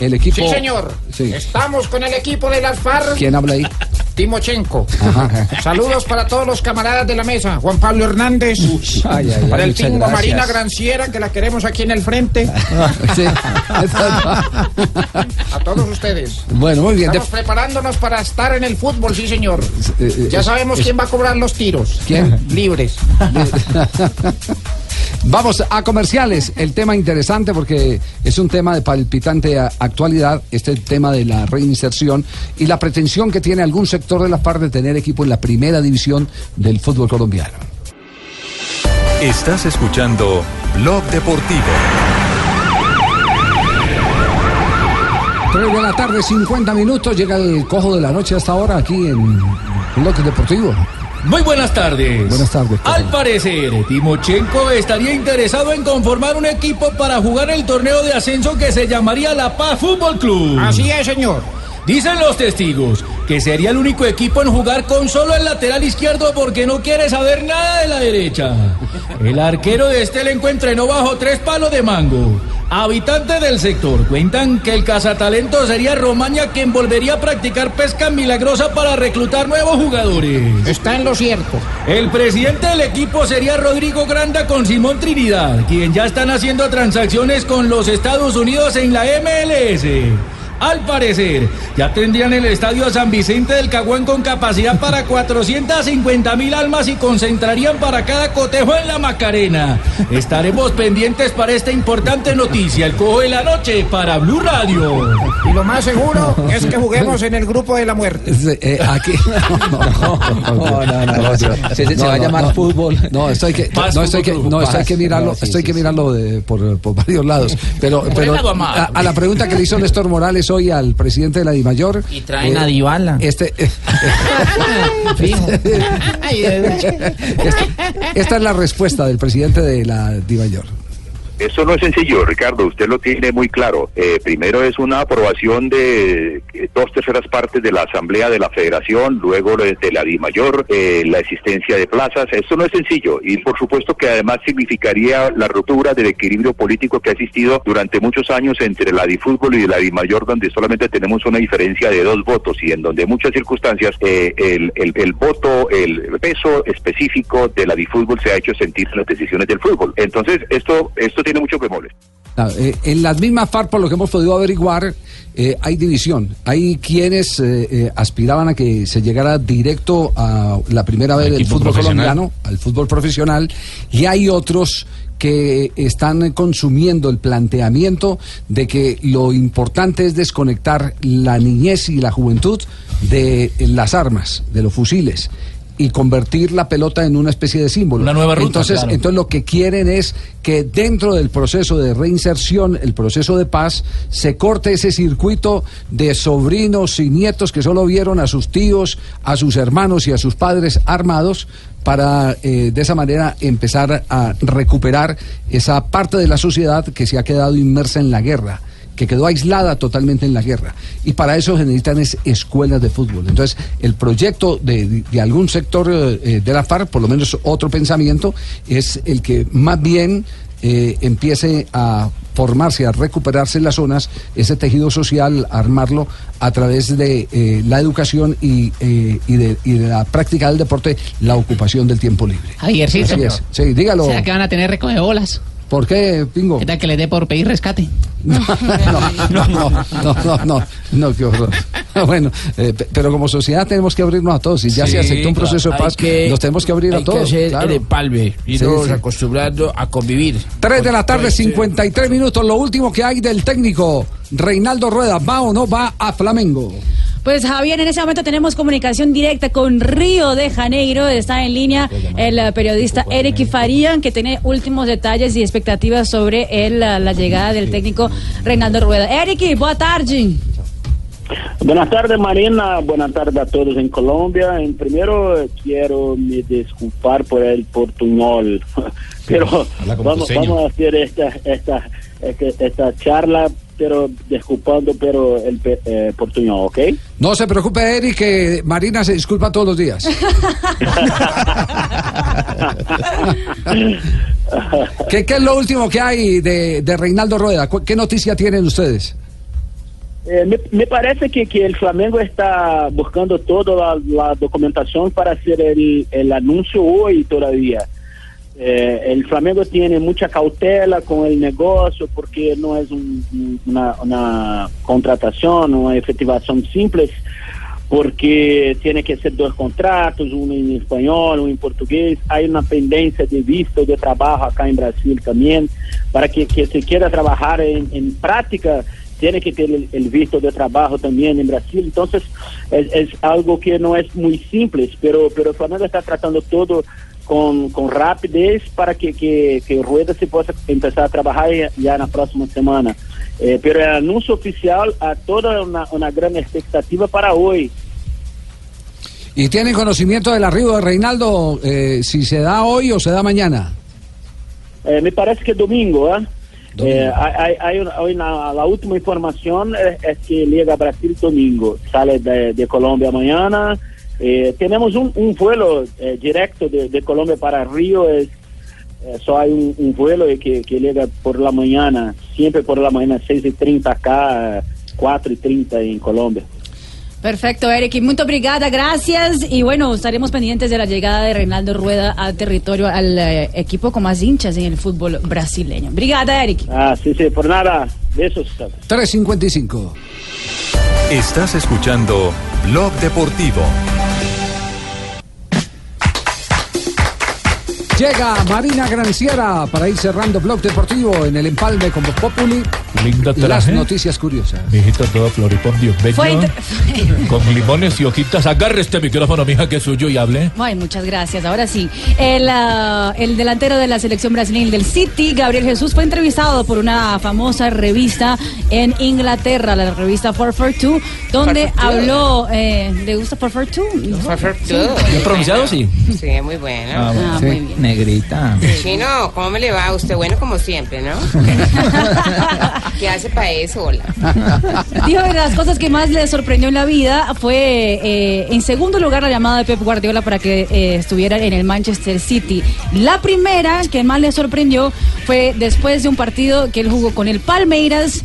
S3: El equipo.
S21: Sí, señor.
S3: Sí.
S21: Estamos con el equipo de las FARC.
S3: ¿Quién habla ahí?
S21: Timochenko.
S3: Ajá.
S21: Saludos para todos los camaradas de la mesa. Juan Pablo Hernández.
S3: Ay, ay, ay,
S21: para el Tingo
S3: gracias.
S21: Marina Granciera, que la queremos aquí en el frente.
S3: Sí. [laughs]
S21: A todos ustedes.
S3: Bueno, muy bien.
S21: Estamos preparándonos para estar en el fútbol, sí, señor.
S3: Eh, eh,
S21: Ya sabemos quién va a cobrar los tiros.
S3: ¿Quién?
S21: Libres. [laughs] [laughs]
S3: Vamos a comerciales. El tema interesante porque es un tema de palpitante actualidad, este tema de la reinserción y la pretensión que tiene algún sector de la FARC de tener equipo en la primera división del fútbol colombiano.
S13: Estás escuchando Blog Deportivo.
S3: 3 de la tarde, 50 minutos, llega el cojo de la noche hasta ahora aquí en Bloque Deportivo.
S7: Muy buenas tardes.
S3: Buenas tardes.
S7: Al parecer, Timochenko estaría interesado en conformar un equipo para jugar el torneo de ascenso que se llamaría La Paz Fútbol Club.
S21: Así es, señor.
S7: Dicen los testigos que sería el único equipo en jugar con solo el lateral izquierdo porque no quiere saber nada de la derecha. El arquero de este elenco entrenó bajo tres palos de mango. Habitantes del sector cuentan que el cazatalento sería Romaña quien volvería a practicar pesca milagrosa para reclutar nuevos jugadores.
S21: Está en lo cierto.
S7: El presidente del equipo sería Rodrigo Granda con Simón Trinidad, quien ya están haciendo transacciones con los Estados Unidos en la MLS. Al parecer, ya tendrían el estadio a San Vicente del Caguán con capacidad para 450 mil almas y concentrarían para cada cotejo en la Macarena. Estaremos pendientes para esta importante noticia, el cojo de la noche para Blue Radio.
S21: Y lo más seguro es que juguemos en el grupo de la muerte.
S3: Eh, aquí. No, no, no, no,
S4: Se- va a llamar
S3: fútbol. No, esto hay que, no, esto hay que, no, esto hay que mirarlo, esto hay que mirarlo de- por, por varios lados. Pero, a, a la pregunta que le hizo Néstor Morales hoy al presidente de la DIMAYOR.
S11: Y traen a Dybala.
S3: Este, [laughs]
S11: Fijo. [laughs]
S3: esta, esta es la respuesta del presidente de la DIMAYOR.
S24: Eso no es sencillo, Ricardo, usted lo tiene muy claro. Eh, primero es una aprobación de eh, dos terceras partes de la Asamblea de la Federación, luego de la DIMAYOR, eh, la existencia de plazas. Esto no es sencillo y por supuesto que además significaría la ruptura del equilibrio político que ha existido durante muchos años entre la DIFútbol y la DIMAYOR, donde solamente tenemos una diferencia de dos votos y en donde muchas circunstancias eh, el, el- el voto, el peso específico de la DIFútbol se ha hecho sentir en las decisiones del fútbol. Entonces, esto, esto tiene mucho bemoles.
S3: Ah, eh, en las mismas FARC, por lo que hemos podido averiguar, eh, hay división. Hay quienes eh, eh, aspiraban a que se llegara directo a la primera vez del fútbol colombiano, al fútbol profesional, y hay otros que están consumiendo el planteamiento de que lo importante es desconectar la niñez y la juventud de las armas, de los fusiles y convertir la pelota en una especie de símbolo.
S7: Una nueva ruta,
S3: Entonces,
S7: claro.
S3: entonces lo que quieren es que dentro del proceso de reinserción, el proceso de paz, se corte ese circuito de sobrinos y nietos que solo vieron a sus tíos, a sus hermanos y a sus padres armados para eh, de esa manera empezar a recuperar esa parte de la sociedad que se ha quedado inmersa en la guerra que quedó aislada totalmente en la guerra. Y para eso se necesitan es escuelas de fútbol. Entonces, el proyecto de, de algún sector eh, de la FARC, por lo menos otro pensamiento, es el que más bien eh, empiece a formarse, a recuperarse en las zonas, ese tejido social, armarlo a través de eh, la educación y, eh, y, de, y de la práctica del deporte, la ocupación del tiempo libre.
S21: Javiercito.
S3: Así es. Sí, dígalo.
S21: ¿Será que van a tener recoge bolas?
S3: ¿Por qué, Pingo?
S21: ¿Qué tal que les dé por pedir rescate? [laughs]
S3: No, no, no, no, no, no, no, qué horror. [laughs] Bueno, eh, pe- pero como sociedad tenemos que abrirnos a todos. Si ya
S11: Sí,
S3: se aceptó un
S11: claro.
S3: proceso de paz,
S11: que-
S3: nos tenemos que abrir a
S11: hay
S3: todos.
S11: que hacer
S3: claro.
S11: el empalme,
S3: Sí,
S11: irnos
S3: sí.
S11: acostumbrando a convivir.
S3: 3 de la tarde, 53 minutos. Lo último que hay del técnico Reinaldo Rueda. ¿Va o no va a Flamengo?
S12: Pues Javier, en ese momento tenemos comunicación directa con Río de Janeiro. Está en línea el eh, periodista Eric Farían, que tiene últimos detalles y expectativas sobre el, la, la llegada del técnico Reinaldo Rueda. Eric, boa tarde.
S25: Buenas tardes Marina, buenas tardes a todos en Colombia. En primero eh, quiero me disculpar por el portuñol, [laughs] pero vamos, vamos a hacer esta, esta, esta, esta charla, pero disculpando pero el eh, portuñol, ¿ok?
S3: No se preocupe, Eric, que Marina se disculpa todos los días. [laughs] ¿Qué, qué es lo último que hay de, de Reinaldo Rueda? ¿Cu- ¿Qué noticia tienen ustedes?
S25: Eh, me, me parece que, que el Flamengo está buscando toda la, la documentación para hacer el, el anuncio hoy todavía. Eh, el Flamengo tiene mucha cautela con el negocio porque no es un- un- una, una contratación, una efectivación simple, porque tiene que ser dos contratos, uno en español, uno en portugués. Hay una pendencia de visto de trabajo acá en Brasil también, para que, que se quiera trabajar en, práctica tiene que tener el, visto de trabajo también en Brasil. Entonces, es, es algo que no es muy simple, pero, pero Flamengo está tratando todo con, con rapidez para que, que, que Rueda se pueda empezar a trabajar ya, la próxima semana. Eh, pero el anuncio oficial a toda una, una gran expectativa para hoy.
S3: ¿Y tienen conocimiento del arribo de Reinaldo eh, si se da hoy o se da mañana?
S25: Eh, me parece que domingo, ¿ah? Eh, hay, hay- hay una- hay una- la última información es, es que llega a Brasil domingo, sale de, de Colombia mañana. Eh, tenemos un, vuelo eh, directo de, Colombia para Río, es, eh, solo hay un, vuelo que, que llega por la mañana, siempre por la mañana, 6 y 30 acá, 4 y 30 en Colombia.
S12: Perfecto, Eric. Muito obrigada, gracias. Y bueno, estaremos pendientes de la llegada de Reinaldo Rueda al territorio, al eh, equipo con más hinchas en el fútbol brasileño. Brigada, Eric.
S25: Ah, sí, sí, por nada, besos.
S3: 355.
S13: Estás escuchando Blog Deportivo.
S3: Llega Marina Granciera para ir cerrando Blog Deportivo en el empalme con Voz Populi.
S7: Lindo
S3: Las
S7: traje.
S3: noticias curiosas.
S7: Mijito todo floripondio, bello.
S12: Fue
S7: Con limones y hojitas. Agarre este micrófono, mija, que es suyo y hable.
S12: Ay, muchas gracias. Ahora sí. El, ah, el delantero de la selección brasileña del City, Gabriel Jesús, fue entrevistado por una famosa revista en Inglaterra, la revista 442, donde
S26: 442.
S12: habló. Eh, ¿Le gusta 442?
S26: 442.
S12: ¿Bien pronunciado? Sí.
S26: Sí, muy bueno.
S12: Ah, bueno. Ah, muy bien.
S4: Negrita.
S26: Chino, ¿cómo me le va a usted? Bueno, como siempre, ¿no? [laughs] ¿Qué hace para eso? Hola.
S12: Dijo que las cosas que más le sorprendió en la vida fue, eh, en segundo lugar, la llamada de Pep Guardiola para que eh, estuviera en el Manchester City. La primera que más le sorprendió fue después de un partido que él jugó con el Palmeiras,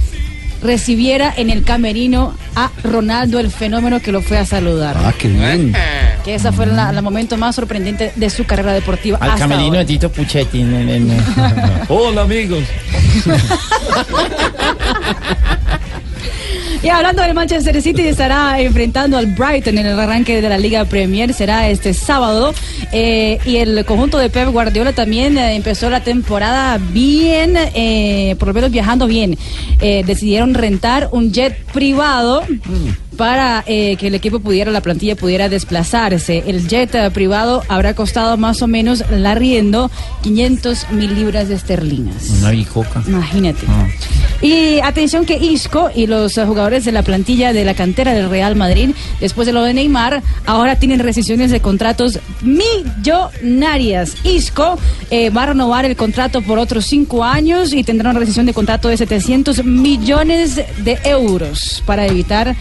S12: recibiera en el camerino a Ronaldo, el fenómeno que lo fue a saludar.
S3: Ah, qué bien.
S12: Que esa fue el momento más sorprendente de su carrera deportiva.
S27: Al
S12: hasta
S27: camerino
S12: ahora.
S27: de Tito Puchetti. ne, ne, ne.
S7: Hola, amigos. [laughs]
S12: Y hablando del Manchester City, estará enfrentando al Brighton en el arranque de la Liga Premier. Será este sábado. Eh, y el conjunto de Pep Guardiola también eh, empezó la temporada bien, eh, por lo menos viajando bien. Decidieron rentar un jet privado. Para eh, que el equipo pudiera, la plantilla pudiera desplazarse. El jet eh, privado habrá costado más o menos la riendo 500 mil libras de esterlinas.
S27: Una bicoca.
S12: Imagínate. Y atención que Isco y los eh, jugadores de la plantilla de la cantera del Real Madrid, después de lo de Neymar, ahora tienen rescisiones de contratos millonarias. Isco eh, va a renovar el contrato por otros cinco años y tendrá una rescisión de contrato de 700 millones de euros para evitar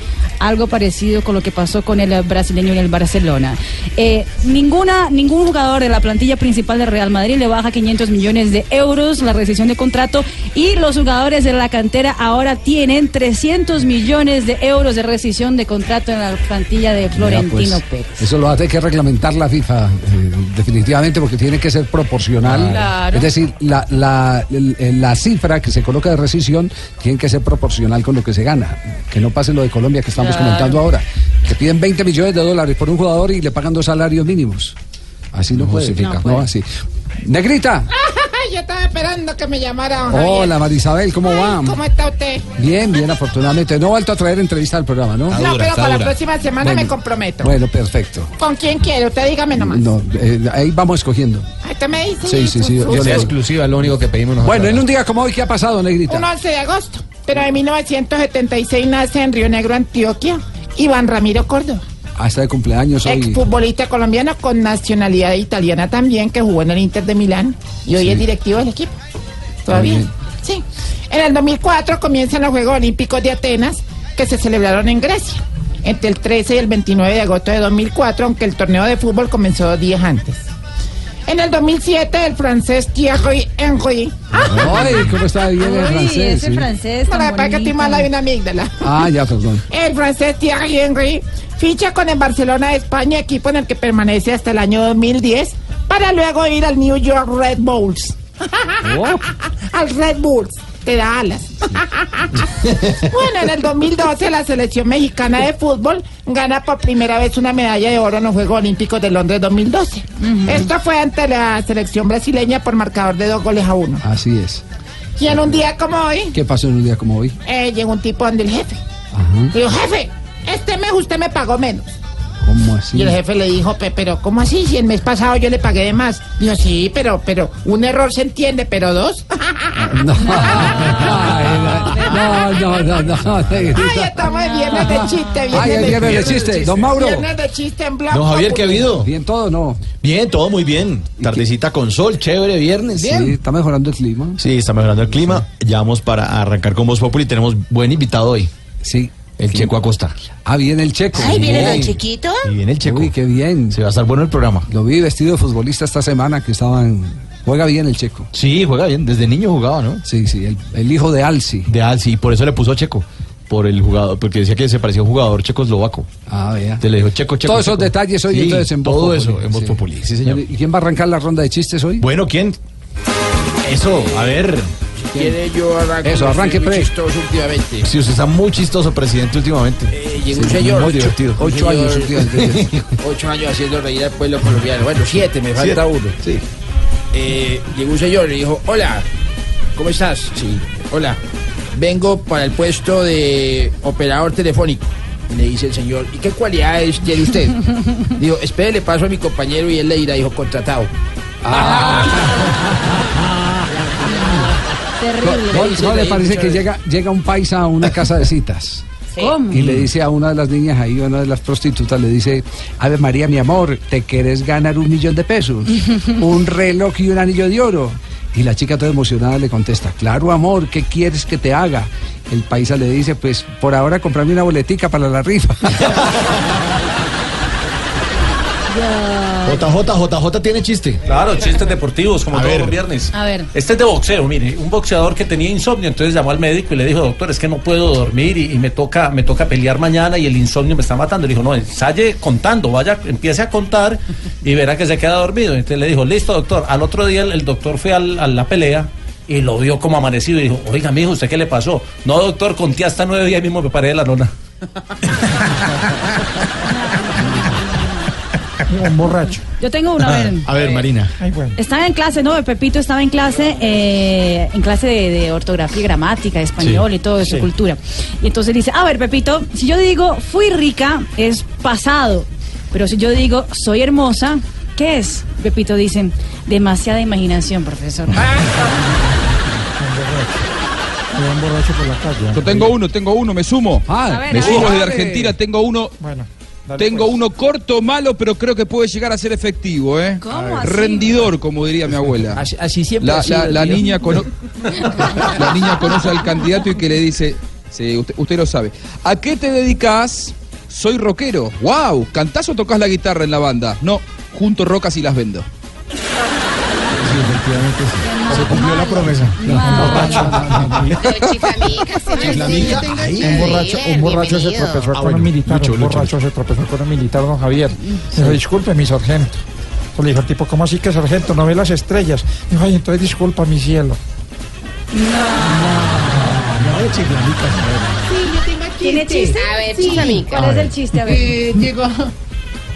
S12: algo parecido con lo que pasó con el brasileño en el Barcelona. Eh, ninguna, ningún jugador de la plantilla principal del Real Madrid le baja 500 millones de euros la rescisión de contrato y los jugadores de la cantera ahora tienen 300 millones de euros de rescisión de contrato en la plantilla de Florentino
S3: pues,
S12: Pérez.
S3: Eso lo hace que reglamentar la FIFA, eh, definitivamente, porque tiene que ser proporcional.
S12: Claro.
S3: Es decir, la, la, la cifra que se coloca de rescisión tiene que ser proporcional con lo que se gana. Que no pase lo de Colombia que estamos
S12: Claro.
S3: comentando ahora. Que piden 20 millones de dólares por un jugador y le pagan dos salarios mínimos. Así no, puede,
S21: justifica.
S3: no,
S21: No
S3: así. Negrita. [laughs]
S21: Yo estaba esperando que me llamara.
S3: Hola, Marisabel, ¿cómo va?
S21: ¿Cómo está usted?
S3: Bien, bien, afortunadamente. No he vuelto a traer entrevista al programa, ¿no?
S21: no, pero para la próxima semana
S3: Bueno,
S21: me comprometo.
S3: Bueno, perfecto.
S21: ¿Con quién quiere? Usted dígame nomás.
S3: No, eh, ahí vamos escogiendo.
S21: Ahí Usted me dice.
S3: Sí, sí, sí. yo- yo
S8: sea exclusiva, lo único que pedimos nosotros.
S3: Bueno, en un día como hoy, ¿qué ha pasado, Negrita?
S21: Un 11 de agosto. Pero en 1976 nace en Río Negro, Antioquia, Iván Ramiro Córdoba.
S3: Hasta de cumpleaños hoy.
S21: Exfutbolista colombiano con nacionalidad italiana también, que jugó en el Inter de Milán y hoy
S3: Sí.
S21: es directivo del equipo. Todavía. Sí. En el 2004 comienzan los Juegos Olímpicos de Atenas, que se celebraron en Grecia, entre el 13 y el 29 de agosto de 2004, aunque el torneo de fútbol comenzó dos días antes. En el 2007, el francés Thierry Henry.
S3: Ay, ¿cómo está bien el francés?
S12: ese
S3: sí.
S12: francés tan
S21: verdad que
S12: bonito.
S21: mala una amígdala.
S3: Ah, ya, perdón.
S21: El francés Thierry Henry ficha con el Barcelona de España, equipo en el que permanece hasta el año 2010, para luego ir al New York Red Bulls. [laughs] al Red Bulls. Te da alas. [laughs] bueno, en el 2012 la selección mexicana de fútbol gana por primera vez una medalla de oro en los Juegos Olímpicos de Londres 2012. Esto fue ante la selección brasileña por marcador de dos goles a uno.
S3: Así es.
S21: Y en un día como hoy,
S3: ¿Qué pasó en un día como hoy?
S21: eh, llegó un tipo donde el jefe.
S3: Ajá.
S21: Dijo, jefe, este mes usted me pagó menos.
S3: ¿Cómo así?
S21: Y el jefe le dijo, "Pe- pero ¿cómo así? Si el mes pasado yo le pagué de más. Dijo, sí, pero, pero un error se entiende, pero dos. [laughs] [laughs] [laughs]
S3: No, no, no, no, no,
S21: Ay, estamos en viernes de chiste.
S3: Ay, el viernes de chiste. Don Mauro.
S21: Viernes de chiste en blanco.
S28: Don Javier, ¿qué ha habido?
S3: Bien todo, ¿no?
S28: Bien, todo muy bien. Tardecita con sol, chévere, viernes, bien.
S3: Sí, está mejorando el clima.
S28: Sí, está mejorando el clima. Ya vamos para arrancar con Voz Populi. Tenemos buen invitado hoy.
S3: Sí.
S28: El Checo Acosta.
S3: Ah, viene el checo.
S26: Ay, ¿viene don chiquito?
S28: Y viene el Checo.
S3: Uy, qué bien.
S28: Se va a estar bueno el programa.
S3: Lo vi vestido de futbolista esta semana que estaban. Juega bien el checo.
S28: Sí, juega bien. Desde niño jugaba, ¿no?
S3: Sí, sí, el, el hijo de Alci.
S28: De Alci. Y por eso le puso Checo. Por el jugador, porque decía que se parecía a un jugador checoslovaco.
S3: Ah, vea.
S28: Te le dijo Checo, Checo.
S3: Todos esos detalles hoy
S28: Sí,
S3: entonces en Voz
S28: Todo
S3: Populi,
S28: eso en Voz
S3: sí.
S28: Populi. Sí, señor.
S3: ¿Y quién va a arrancar la ronda de chistes hoy?
S28: Bueno, ¿quién? Eso, a ver.
S11: ¿Quiere yo arranco?
S3: Eso, arranque, pre.
S11: chistoso últimamente.
S28: Si usted está muy chistoso, presidente, últimamente.
S11: Eh, llegó un
S28: Sí,
S11: señor.
S28: muy divertido.
S11: un
S3: Ocho años, últimamente. [laughs]
S11: ocho años haciendo reír al pueblo colombiano. Bueno, siete, me falta
S28: Siete.
S11: uno.
S28: Sí.
S11: Eh, llegó un señor y dijo, hola, ¿cómo estás? Sí, hola. Vengo para el puesto de operador telefónico. Y le dice el señor, ¿y qué cualidades tiene usted? [laughs] Dijo, espere, le paso a mi compañero y él le dirá, dijo, contratado. [laughs]
S12: Terrible.
S3: ¿No, le parece que llega, llega un paisa a una casa de citas?
S12: ¿Cómo?
S3: Y le dice a una de las niñas ahí, una de las prostitutas, le dice, Ave María, mi amor, ¿te quieres ganar un millón de pesos? [laughs] Un reloj y un anillo de oro. Y la chica toda emocionada le contesta, claro amor, ¿qué quieres que te haga? El paisa le dice, pues por ahora comprarme una boletica para la rifa. [laughs] [laughs]
S28: JJ, JJ tiene chiste.
S29: Claro, chistes deportivos, como
S28: A
S29: todos
S28: ver.
S29: los viernes.
S12: A ver.
S29: Este es de boxeo, mire, un boxeador que tenía insomnio, entonces llamó al médico y le dijo, doctor, es que no puedo dormir y, y me toca me toca pelear mañana y el insomnio me está matando. Le dijo, no, ensaye contando, vaya, empiece a contar y verá que se queda dormido. Entonces le dijo, listo, doctor. Al otro día el, el doctor fue al- a la pelea y lo vio como amanecido y dijo, oiga, mijo, ¿usted qué le pasó? No, doctor, conté hasta nueve días y mismo me paré de la lona. [laughs] [laughs]
S21: Un borracho.
S12: Yo tengo uno, a ver. [laughs]
S28: A ver, Marina.
S21: Ay, bueno.
S12: Estaba en clase, ¿no? Pepito estaba en clase, eh, en clase de, de ortografía y gramática, de español
S28: Sí,
S12: y todo eso,
S28: sí.
S12: cultura. Y entonces dice, a ver, Pepito, si yo digo fui rica, es pasado. Pero si yo digo soy hermosa, ¿qué es? Pepito dice, demasiada imaginación, profesor. [laughs]
S21: Calle.
S5: Yo tengo uno, tengo uno, me sumo.
S3: Ah,
S12: ver,
S5: me sumo desde Argentina, tengo uno.
S21: Bueno.
S5: Tengo
S21: pues.
S5: uno corto, malo, pero creo que puede llegar a ser efectivo, ¿eh?
S12: ¿Cómo así?
S5: Rendidor, como diría mi abuela. [laughs]
S11: Así, así siempre
S5: La,
S11: ha sido,
S5: la- niña cono- [laughs] la niña conoce al candidato y que le dice, sí, usted, usted lo sabe, ¿a qué te dedicas? Soy rockero. ¡Wow! ¿Cantás o tocas la guitarra en la banda? No, junto rocas y las vendo. [laughs]
S28: Efectivamente sí. Se cumplió la promesa.
S21: Un borracho, un borracho se tropezó
S28: Ah,
S21: con
S28: bueno,
S21: un militar.
S28: Lucho,
S21: un
S28: Lucho,
S21: borracho se tropezó con un militar, don Javier. Dijo, disculpe, mi sargento. Pues le dijo el tipo, ¿cómo así que sargento? ¿No ve las estrellas? Dijo, ay, entonces disculpa, mi cielo.
S12: ¿Tiene chiste?
S26: A ver,
S12: Sí. ¿Cuál es el chiste? A ver.
S30: Eh, llegó,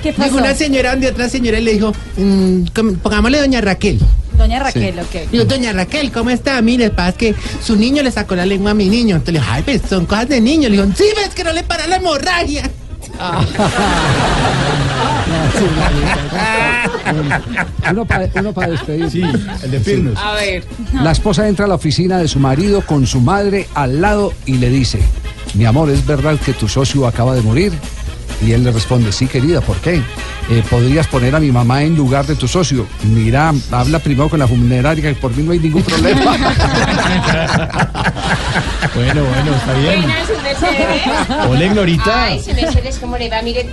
S12: ¿Qué pasó?
S30: llegó una señora donde otra señora y le dijo, mm, com- pongámosle doña Raquel.
S12: Doña Raquel, ok.
S30: Digo, doña Raquel, ¿cómo está? Mire, pasa que su niño le sacó la lengua a mi niño. Entonces le dijo, ay, pues son cosas de niño. Le dijo, sí, ves que no le para la hemorragia. [laughs]
S3: Uno para despedir.
S28: Sí, el de Firnos.
S26: A ver.
S3: La esposa entra a la oficina de su marido con su madre al lado y le dice, mi amor, ¿es verdad que tu socio acaba de morir? Y él le responde, sí querida, ¿por qué? "Eh, ¿Podrías poner a mi mamá en lugar de tu socio? Mira, habla primero con la funeraria, que por mí no hay ningún problema. [laughs]
S28: Bueno, bueno, está bien.
S26: Buenas.
S28: Hola, Glorita.
S26: Ay, su merced, ¿cómo le va? Mire,